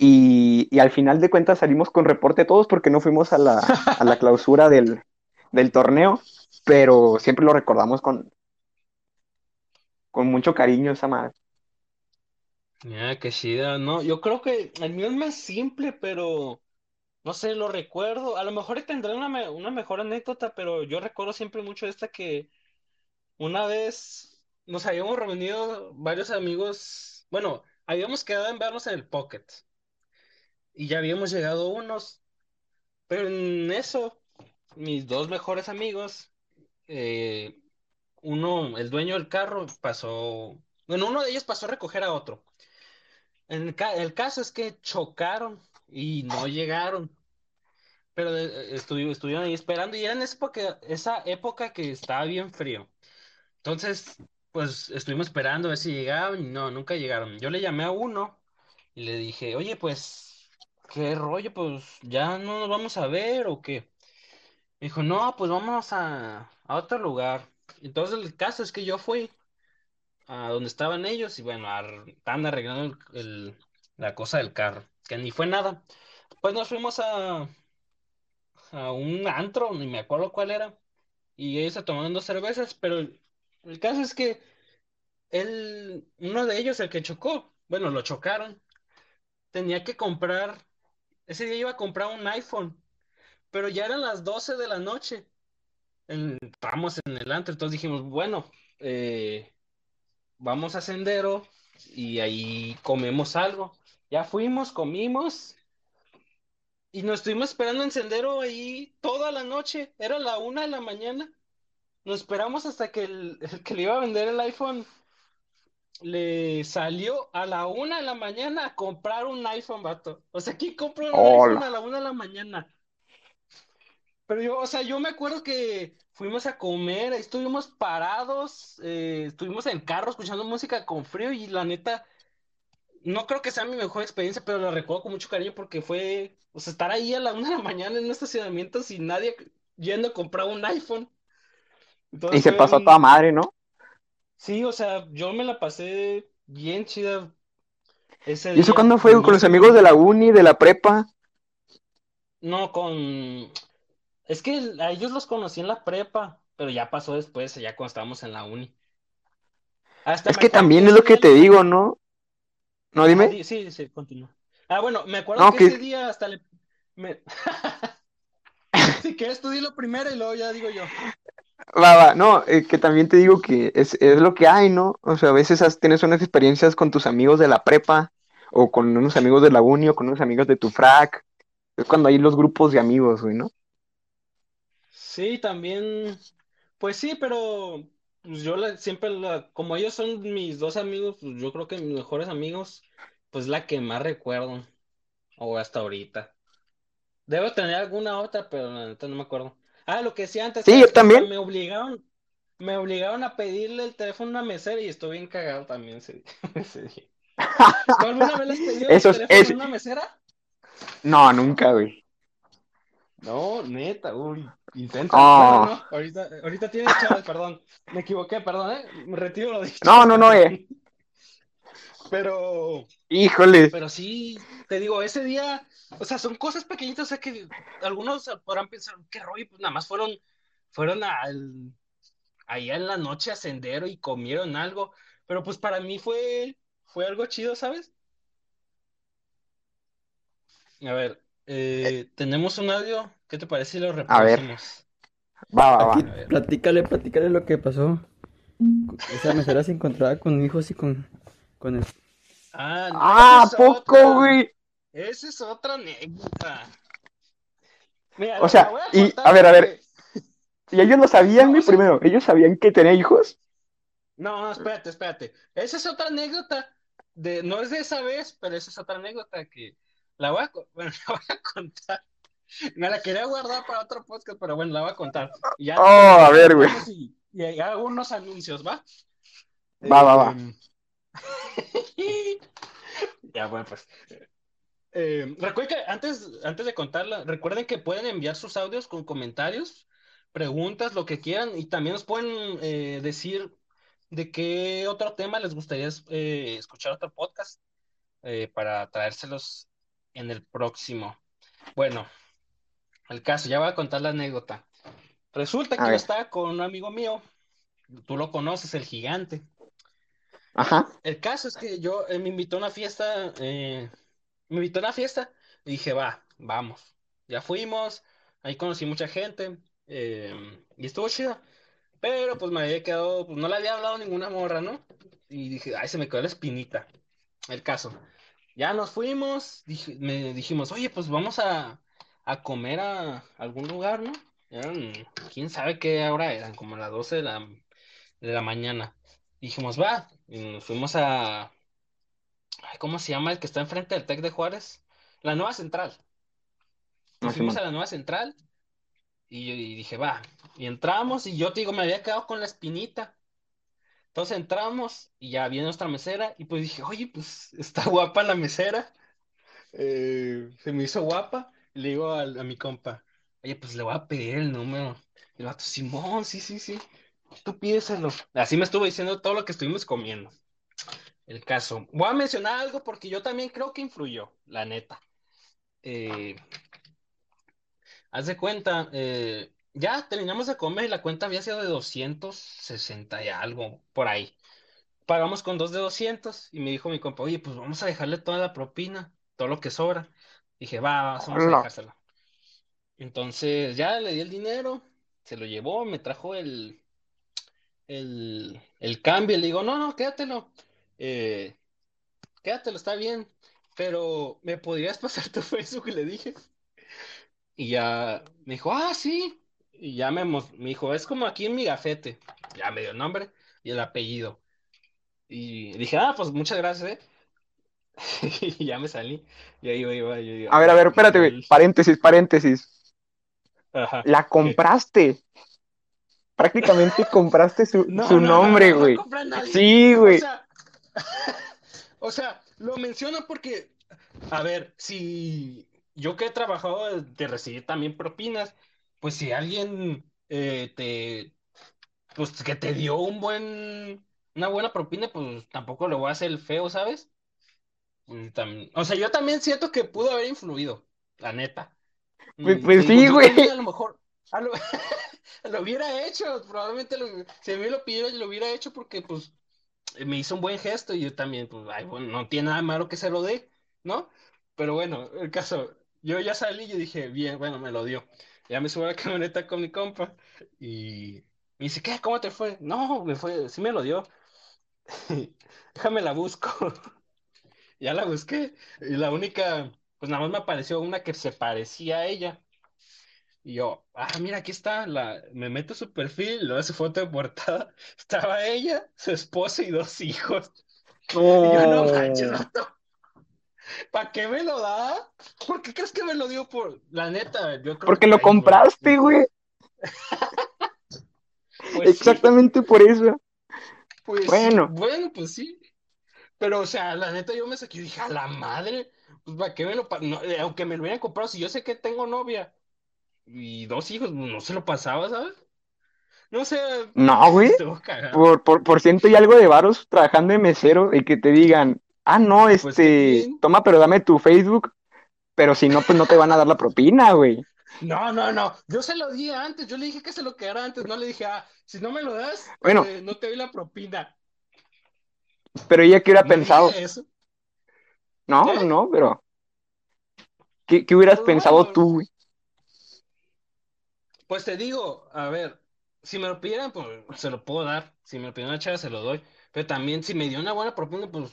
Y, y al final de cuentas salimos con reporte todos porque no fuimos a la, a la [LAUGHS] clausura del, del torneo, pero siempre lo recordamos con, con mucho cariño esa madre.
Ya, qué chida. No, yo creo que el mío es más simple, pero no sé, lo recuerdo. A lo mejor tendré una, me- una mejor anécdota, pero yo recuerdo siempre mucho esta que una vez nos habíamos reunido varios amigos. Bueno, habíamos quedado en vernos en el Pocket y ya habíamos llegado unos, pero en eso, mis dos mejores amigos, eh, uno, el dueño del carro, pasó. Bueno, uno de ellos pasó a recoger a otro. El, ca- el caso es que chocaron y no llegaron, pero eh, estuvi- estuvieron ahí esperando y era en esa época, esa época que estaba bien frío. Entonces, pues estuvimos esperando a ver si llegaban y no, nunca llegaron. Yo le llamé a uno y le dije, oye, pues, ¿qué rollo? Pues ya no nos vamos a ver o qué. Dijo, no, pues vamos a, a otro lugar. Entonces el caso es que yo fui a donde estaban ellos y bueno, ar- arreglando el- la cosa del carro, que ni fue nada. Pues nos fuimos a, a un antro, ni me acuerdo cuál era, y ellos se tomaron dos cervezas, pero el, el caso es que él, uno de ellos, el que chocó, bueno, lo chocaron, tenía que comprar, ese día iba a comprar un iPhone, pero ya eran las 12 de la noche, en- estábamos en el antro, entonces dijimos, bueno, eh, vamos a Sendero y ahí comemos algo. Ya fuimos, comimos y nos estuvimos esperando en Sendero ahí toda la noche. Era la una de la mañana. Nos esperamos hasta que el [LAUGHS] que le iba a vender el iPhone le salió a la una de la mañana a comprar un iPhone, vato. O sea, ¿quién compró un iPhone a la una de la mañana? Pero yo, o sea, yo me acuerdo que fuimos a comer, estuvimos parados, eh, estuvimos en carro escuchando música con frío y la neta, no creo que sea mi mejor experiencia, pero la recuerdo con mucho cariño porque fue, o sea, estar ahí a la una de la mañana en un estacionamiento sin nadie yendo a comprar un iPhone.
Y se pasó a toda madre, ¿no?
Sí, o sea, yo me la pasé bien chida ese
¿Y eso
día.
cuándo fue? ¿Con los amigos de la uni, de la prepa?
No, con... Es que a ellos los conocí en la prepa, pero ya pasó después, ya cuando estábamos en la uni. Hasta
Es
me
que
acuerdo
también es
ese
lo que
día
te digo, ¿no? No,
Ajá,
dime.
di- sí, sí, continúa. Ah, bueno, me acuerdo
No,
que
que-
ese día hasta le... me- [LAUGHS] [LAUGHS] Si quieres tú di lo primero y luego ya digo yo.
Va, va, no, eh, que también te digo que es, es lo que hay, ¿no? O sea, a veces has- tienes unas experiencias con tus amigos de la prepa, o con unos amigos de la uni, o con unos amigos de tu frac. Es cuando hay los grupos de amigos, güey, ¿no?
Sí, también, pues sí, pero pues yo la- siempre, la, como ellos son mis dos amigos, pues yo creo que mis mejores amigos, pues la que más recuerdo, o hasta ahorita. Debo tener alguna otra, pero la neta no me acuerdo. Ah, lo que decía antes,
Sí, yo también.
me obligaron, me obligaron a pedirle el teléfono a una mesera y estoy bien cagado también [LAUGHS] ese, día. ¿Tú alguna vez le has pedido el teléfono
es...
a una mesera?
No, nunca, güey.
No, neta, uy, inténtalo.
Oh.
Bueno, no, ahorita, ahorita tienes chaval, perdón. Me equivoqué, perdón, ¿eh? Me retiro lo dicho.
No, no, no, eh. [LAUGHS]
Pero,
Híjole.
pero sí, te digo, ese día, o sea, son cosas pequeñitas, o sea, que algunos podrán pensar, qué rollo, pues nada más fueron, fueron al, allá en la noche a Sendero y comieron algo, pero pues para mí fue, fue algo chido, ¿sabes? A ver, eh, tenemos un audio, ¿qué te parece si lo
A ver.
reproducimos?
Va, va,
Aquí,
va.
Platícale, platícale lo que pasó. Esa mesera se encontraba con hijos y con, con el-
Ah, no,
Ah,
esa
¿a
es
poco,
otra.
güey?
Esa es otra anécdota. Mira,
O sea,
a
y,
contar
a ver, a ver. ¿Y ellos lo sabían,
No,
güey,
o sea-
primero? ¿Ellos sabían que tenía hijos?
No, no, espérate, espérate. Esa es otra anécdota. De, no es de esa vez, pero esa es otra anécdota que la voy a, [LAUGHS] bueno, la voy a contar. Me la quería guardar para otro podcast, pero bueno, la voy a contar. Y ya
Oh, a ver, güey.
Y, y hago unos anuncios, ¿va?
Va, va, va. [LAUGHS]
Ya, bueno, pues. Eh, recuerden que antes, antes de contarla, recuerden que pueden enviar sus audios con comentarios, preguntas, lo que quieran, y también nos pueden eh, decir de qué otro tema les gustaría eh, escuchar otro podcast para traérselos en el próximo. Bueno, el caso, ya voy a contar la anécdota. Resulta que
A
yo
ver.
estaba con un amigo mío, tú lo conoces, el gigante.
Ajá.
El caso es que yo eh, me invitó a una fiesta, eh, me invitó a una fiesta y dije, va, vamos. Ya fuimos, ahí conocí mucha gente eh, y estuvo chido. Pero pues me había quedado, pues no le había hablado ninguna morra, ¿no? Y dije, ay, se me quedó la espinita. El caso. Ya nos fuimos, me dijimos, oye, pues vamos a, a comer a algún lugar, ¿no? Eran, quién sabe qué hora eran, como las 12 de la, de la mañana. Dijimos, va, y nos fuimos a, ay, ¿cómo se llama el que está enfrente del Tec de Juárez? La nueva central. Nos
Ah,
fuimos
Simón.
a la nueva central y, yo- y dije, va, y entramos y yo te digo, me había quedado con la espinita. Entonces entramos y ya viene nuestra mesera y pues dije, oye, pues está guapa la mesera. Eh, se me hizo guapa. Y le digo a, mi compa, oye, pues le voy a pedir el número. Y el vato, Simón, sí, sí, sí. Tú pídeselo. Así me estuvo diciendo todo lo que estuvimos comiendo. El caso. Voy a mencionar algo porque yo también creo que influyó, la neta. Eh, haz de cuenta, eh, ya terminamos de comer y la cuenta había sido de 260 y algo, por ahí. Pagamos con dos de 200 y me dijo mi compa, oye, pues vamos a dejarle toda la propina, todo lo que sobra. Dije, va, vamos a dejársela. Entonces ya le di el dinero, se lo llevó, me trajo el, el, el cambio. Le digo, no, no, quédatelo. Eh, quédatelo, está bien. Pero, ¿me podrías pasar tu [LAUGHS] Facebook? Le dije. Y ya me dijo, ah, sí. Y ya me, me dijo, es como aquí en mi gafete. Ya me dio el nombre y el apellido. Y dije, ah, pues muchas gracias, ¿eh? [LAUGHS] Y ya me salí. Y ahí iba, iba, digo,
A ver, a ver, espérate. Paréntesis, paréntesis.
Ajá.
La compraste. Prácticamente compraste su,
No,
su
no, no,
nombre,
no, no
güey. Sí,
O
güey.
sea, [LAUGHS] o sea, lo menciono porque, a ver, si yo que he trabajado de, recibir también propinas, pues si alguien eh, te, pues que te dio un buen, una buena propina, pues tampoco le voy a hacer el feo, ¿sabes? Mm, tam- o sea, yo también siento que pudo haber influido, la neta.
Pues-
Mm,
pues sí, güey.
también a lo mejor, a [LAUGHS] lo, hubiera hecho, probablemente lo, si mí lo pidió, lo hubiera hecho porque, pues, me hizo un buen gesto y yo también, pues, ay, bueno, no tiene nada malo que se lo dé, ¿no? Pero bueno, el caso, yo ya salí y dije, bien, bueno, me lo dio. Ya me subo a la [LAUGHS] camioneta con mi compa y Me dice, ¿qué? ¿Cómo te fue? No, me fue, sí me lo dio. [LAUGHS] Déjame la busco. Ya la busqué. Y la única, pues nada más me apareció una que se parecía a ella. Y yo, ah, mira, aquí está, la, me meto su perfil, luego su foto de portada, [LAUGHS] estaba ella, su esposo y dos hijos. [LAUGHS] Y yo, no manches. ¿Para qué me lo da? ¿Por qué crees que me lo dio por, la neta? Yo creo
Porque
que
lo
ahí,
compraste, güey. [LAUGHS]
Pues sí,
Exactamente por eso.
pues
Bueno.
bueno, pues sí. Pero, o sea, la neta, yo me saqué y dije, a la madre, pues para qué me lo, no, eh, aunque me lo hubieran comprado, si yo sé que tengo novia y dos hijos, no se lo pasaba, ¿sabes? No sé,
No, [LAUGHS] güey. Por, por, por ciento y algo de varos trabajando de mesero y que te digan, ah, no,
Pues, ¿qué
este, toma, pero dame tu Facebook. Pero si no, pues no te van a dar la propina, güey.
No, no, no, yo se lo di antes, yo le dije que se lo quedara antes, no le dije, ah, si no me lo das,
Bueno.
eh, no te doy la propina.
Pero ella que hubiera
No
pensado,
eso.
no,
¿Qué?
no, pero ¿qué, qué hubieras
Pues
pensado tú, güey?
Pues te digo, a ver, si me lo pidieran, pues se lo puedo dar. Si me lo pidieran una chava, se lo doy. Pero también, si me dio una buena propina, pues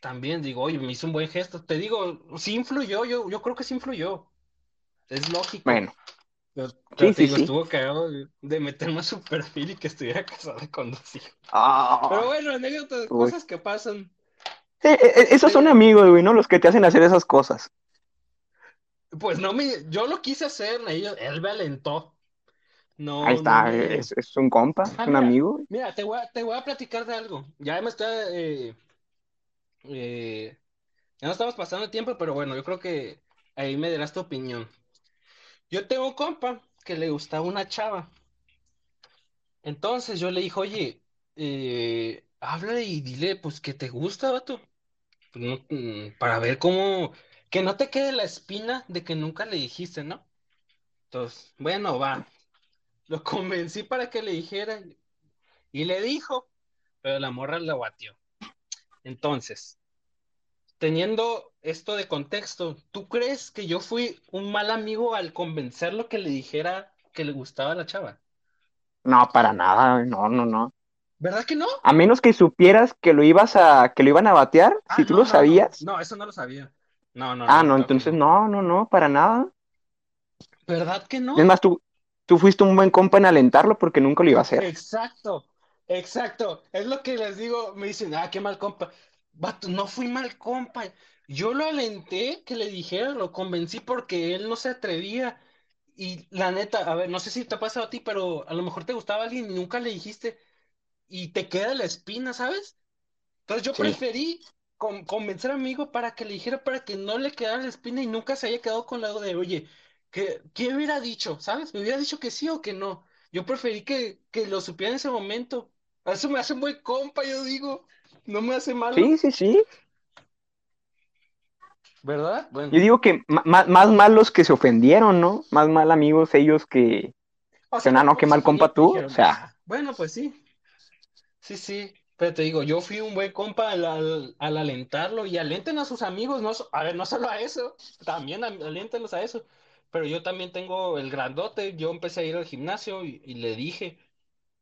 también digo, oye, me hizo un buen gesto. Te digo, sí influyó, yo, yo creo que sí influyó. Es lógico.
Bueno,
Pero, pero
sí,
te
sí,
digo,
sí.
estuvo cagado de, meterme a su perfil y que estuviera [LAUGHS] casado con dos hijos.
Ah,
Pero bueno, anécdotas, cosas que pasan.
sí, e- e- esos son amigos, güey, ¿no? Los que te hacen hacer esas cosas.
Pues no me, yo lo quise hacer, él, él me alentó. No,
Ahí está,
no
es, es un compa,
Ah,
un
mira,
amigo.
Mira, te voy a, te voy a platicar de algo. Ya me está, eh, eh, ya no estamos pasando el tiempo, pero bueno, yo creo que ahí me dirás tu opinión. Yo tengo un compa que le gustaba una chava. Entonces yo le dije, oye, eh, habla y dile, pues, que te gusta, vato. Pues, mm, para ver cómo, que no te quede la espina de que nunca le dijiste, ¿no? Entonces, bueno, va. Lo convencí para que le dijera y le dijo, pero la morra lo batió. Entonces, teniendo esto de contexto, ¿tú crees que yo fui un mal amigo al convencerlo que le dijera que le gustaba a la chava?
No, para nada, no, no, no.
¿Verdad que no?
A menos que supieras que lo ibas a, que lo iban a batear,
Ah,
si tú
no,
lo
no, no.
sabías.
No, eso no lo sabía. No, no,
Ah,
no,
entonces
no,
no, no, para nada.
¿Verdad que no?
Es más, tú, tú fuiste un buen compa en alentarlo porque nunca lo iba a hacer.
Exacto, exacto. Es lo que les digo. Me dicen, ah, qué mal compa. Vato, no fui mal compa. Yo lo alenté que le dijera, lo convencí porque él no se atrevía. Y la neta, a ver, no sé si te ha pasado a ti, pero a lo mejor te gustaba alguien y nunca le dijiste y te queda la espina, ¿sabes? Entonces yo
Sí.
preferí con- convencer a mi amigo para que le dijera para que no le quedara la espina y nunca se haya quedado con la de, oye, ¿qué, qué hubiera dicho? ¿Sabes? ¿Me hubiera dicho que sí o que no? Yo preferí que, que lo supiera en ese momento. Eso me hace un buen compa, yo digo. No me hace malo,
Sí, sí, sí.
¿verdad? Bueno,
Yo digo que ma- más mal los que se ofendieron, ¿no? Más mal amigos ellos que...
o
que no, no, qué mal compa tú, o sea.
"Ah, bueno, pues sí. Sí, sí. Pero te digo, yo fui un buen compa al, al, al alentarlo y alenten a sus amigos, no, a ver, no solo a eso, también al- aliéntenlos a eso. Pero yo también tengo el grandote, yo empecé a ir al gimnasio y, y le dije,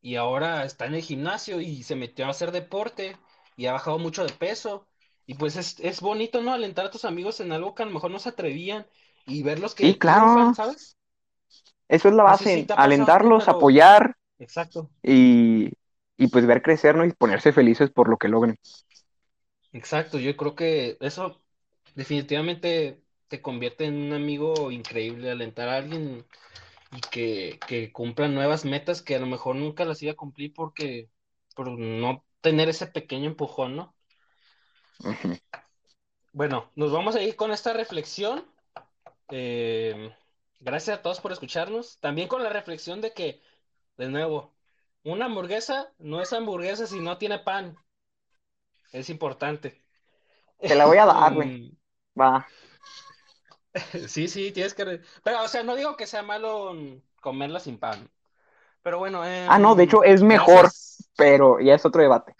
y ahora está en el gimnasio y se metió a hacer deporte y ha bajado mucho de peso. Y pues es, es bonito, ¿no? Alentar a tus amigos en algo que a lo mejor no se atrevían y verlos que
Sí, claro.
triunfan, ¿sabes?
Eso es la
No sé
base,
si pasado
alentarlos,
pero-
apoyar
Exacto.
y, y pues ver crecer, ¿no? Y ponerse felices por lo que logren.
Exacto, yo creo que eso definitivamente te convierte en un amigo increíble, alentar a alguien y que, que cumpla nuevas metas que a lo mejor nunca las iba a cumplir porque por no tener ese pequeño empujón, ¿no? Bueno, nos vamos a ir con esta reflexión. Eh, gracias a todos por escucharnos. También con la reflexión de que, de nuevo, una hamburguesa no es hamburguesa si no tiene pan. Es importante.
Te la voy a dar, güey. [LAUGHS] Va. [LAUGHS]
Sí, sí, tienes que... Pero, o sea, no digo que sea malo comerla sin pan. Pero bueno,
Ah, no, de hecho es mejor,
gracias.
pero ya es otro debate.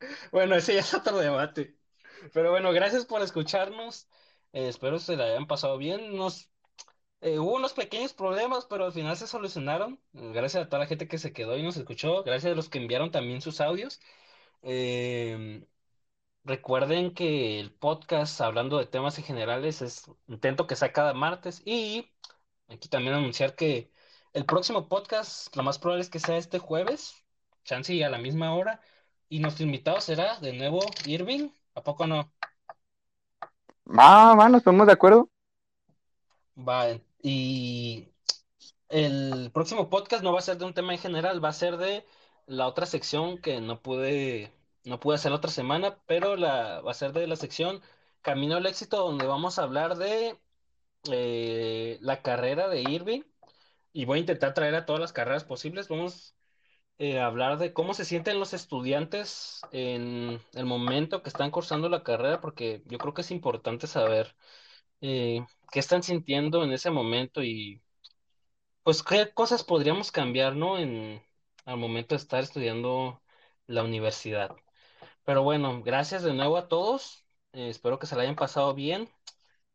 [LAUGHS]
Bueno, ese ya es otro debate. Pero bueno, gracias por escucharnos. Eh, espero se la hayan pasado bien. Nos... Eh, hubo unos pequeños problemas, pero al final se solucionaron. Gracias a toda la gente que se quedó y nos escuchó. Gracias a los que enviaron también sus audios. Eh, recuerden que el podcast, hablando de temas en generales, es intento que sea cada martes. Y aquí también anunciar que el próximo podcast, lo más probable es que sea este jueves, chance y a la misma hora. Y nuestro invitado será de nuevo Irving. ¿A poco no?
Va, va, nos ponemos de acuerdo.
Va, y el próximo podcast no va a ser de un tema en general, va a ser de la otra sección que no pude, no pude hacer otra semana, pero la, va a ser de la sección Camino al Éxito, donde vamos a hablar de eh, la carrera de Irving. Y voy a intentar traer a todas las carreras posibles. Vamos eh, a hablar de cómo se sienten los estudiantes en el momento que están cursando la carrera, porque yo creo que es importante saber eh, qué están sintiendo en ese momento y pues qué cosas podríamos cambiar, ¿no? En al momento de estar estudiando la universidad. Pero bueno, gracias de nuevo a todos. Eh, espero que se la hayan pasado bien.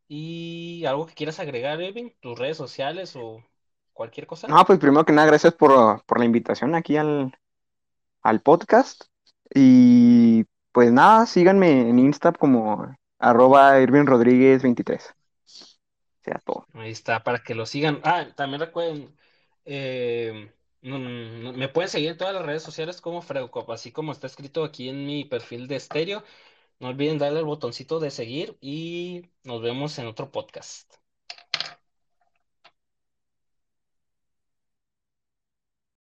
Y algo que quieras agregar, Evin, tus redes sociales o cualquier cosa.
No, pues primero que nada, gracias por, por la invitación aquí al, al podcast. Y pues nada, síganme en Insta como arroba Rodríguez 23. Sea todo.
Ahí está, para que lo sigan. Ah, también recuerden, eh, me pueden seguir en todas las redes sociales como Freudcop, así como está escrito aquí en mi perfil de estéreo. No olviden darle el botoncito de seguir y nos vemos en otro podcast.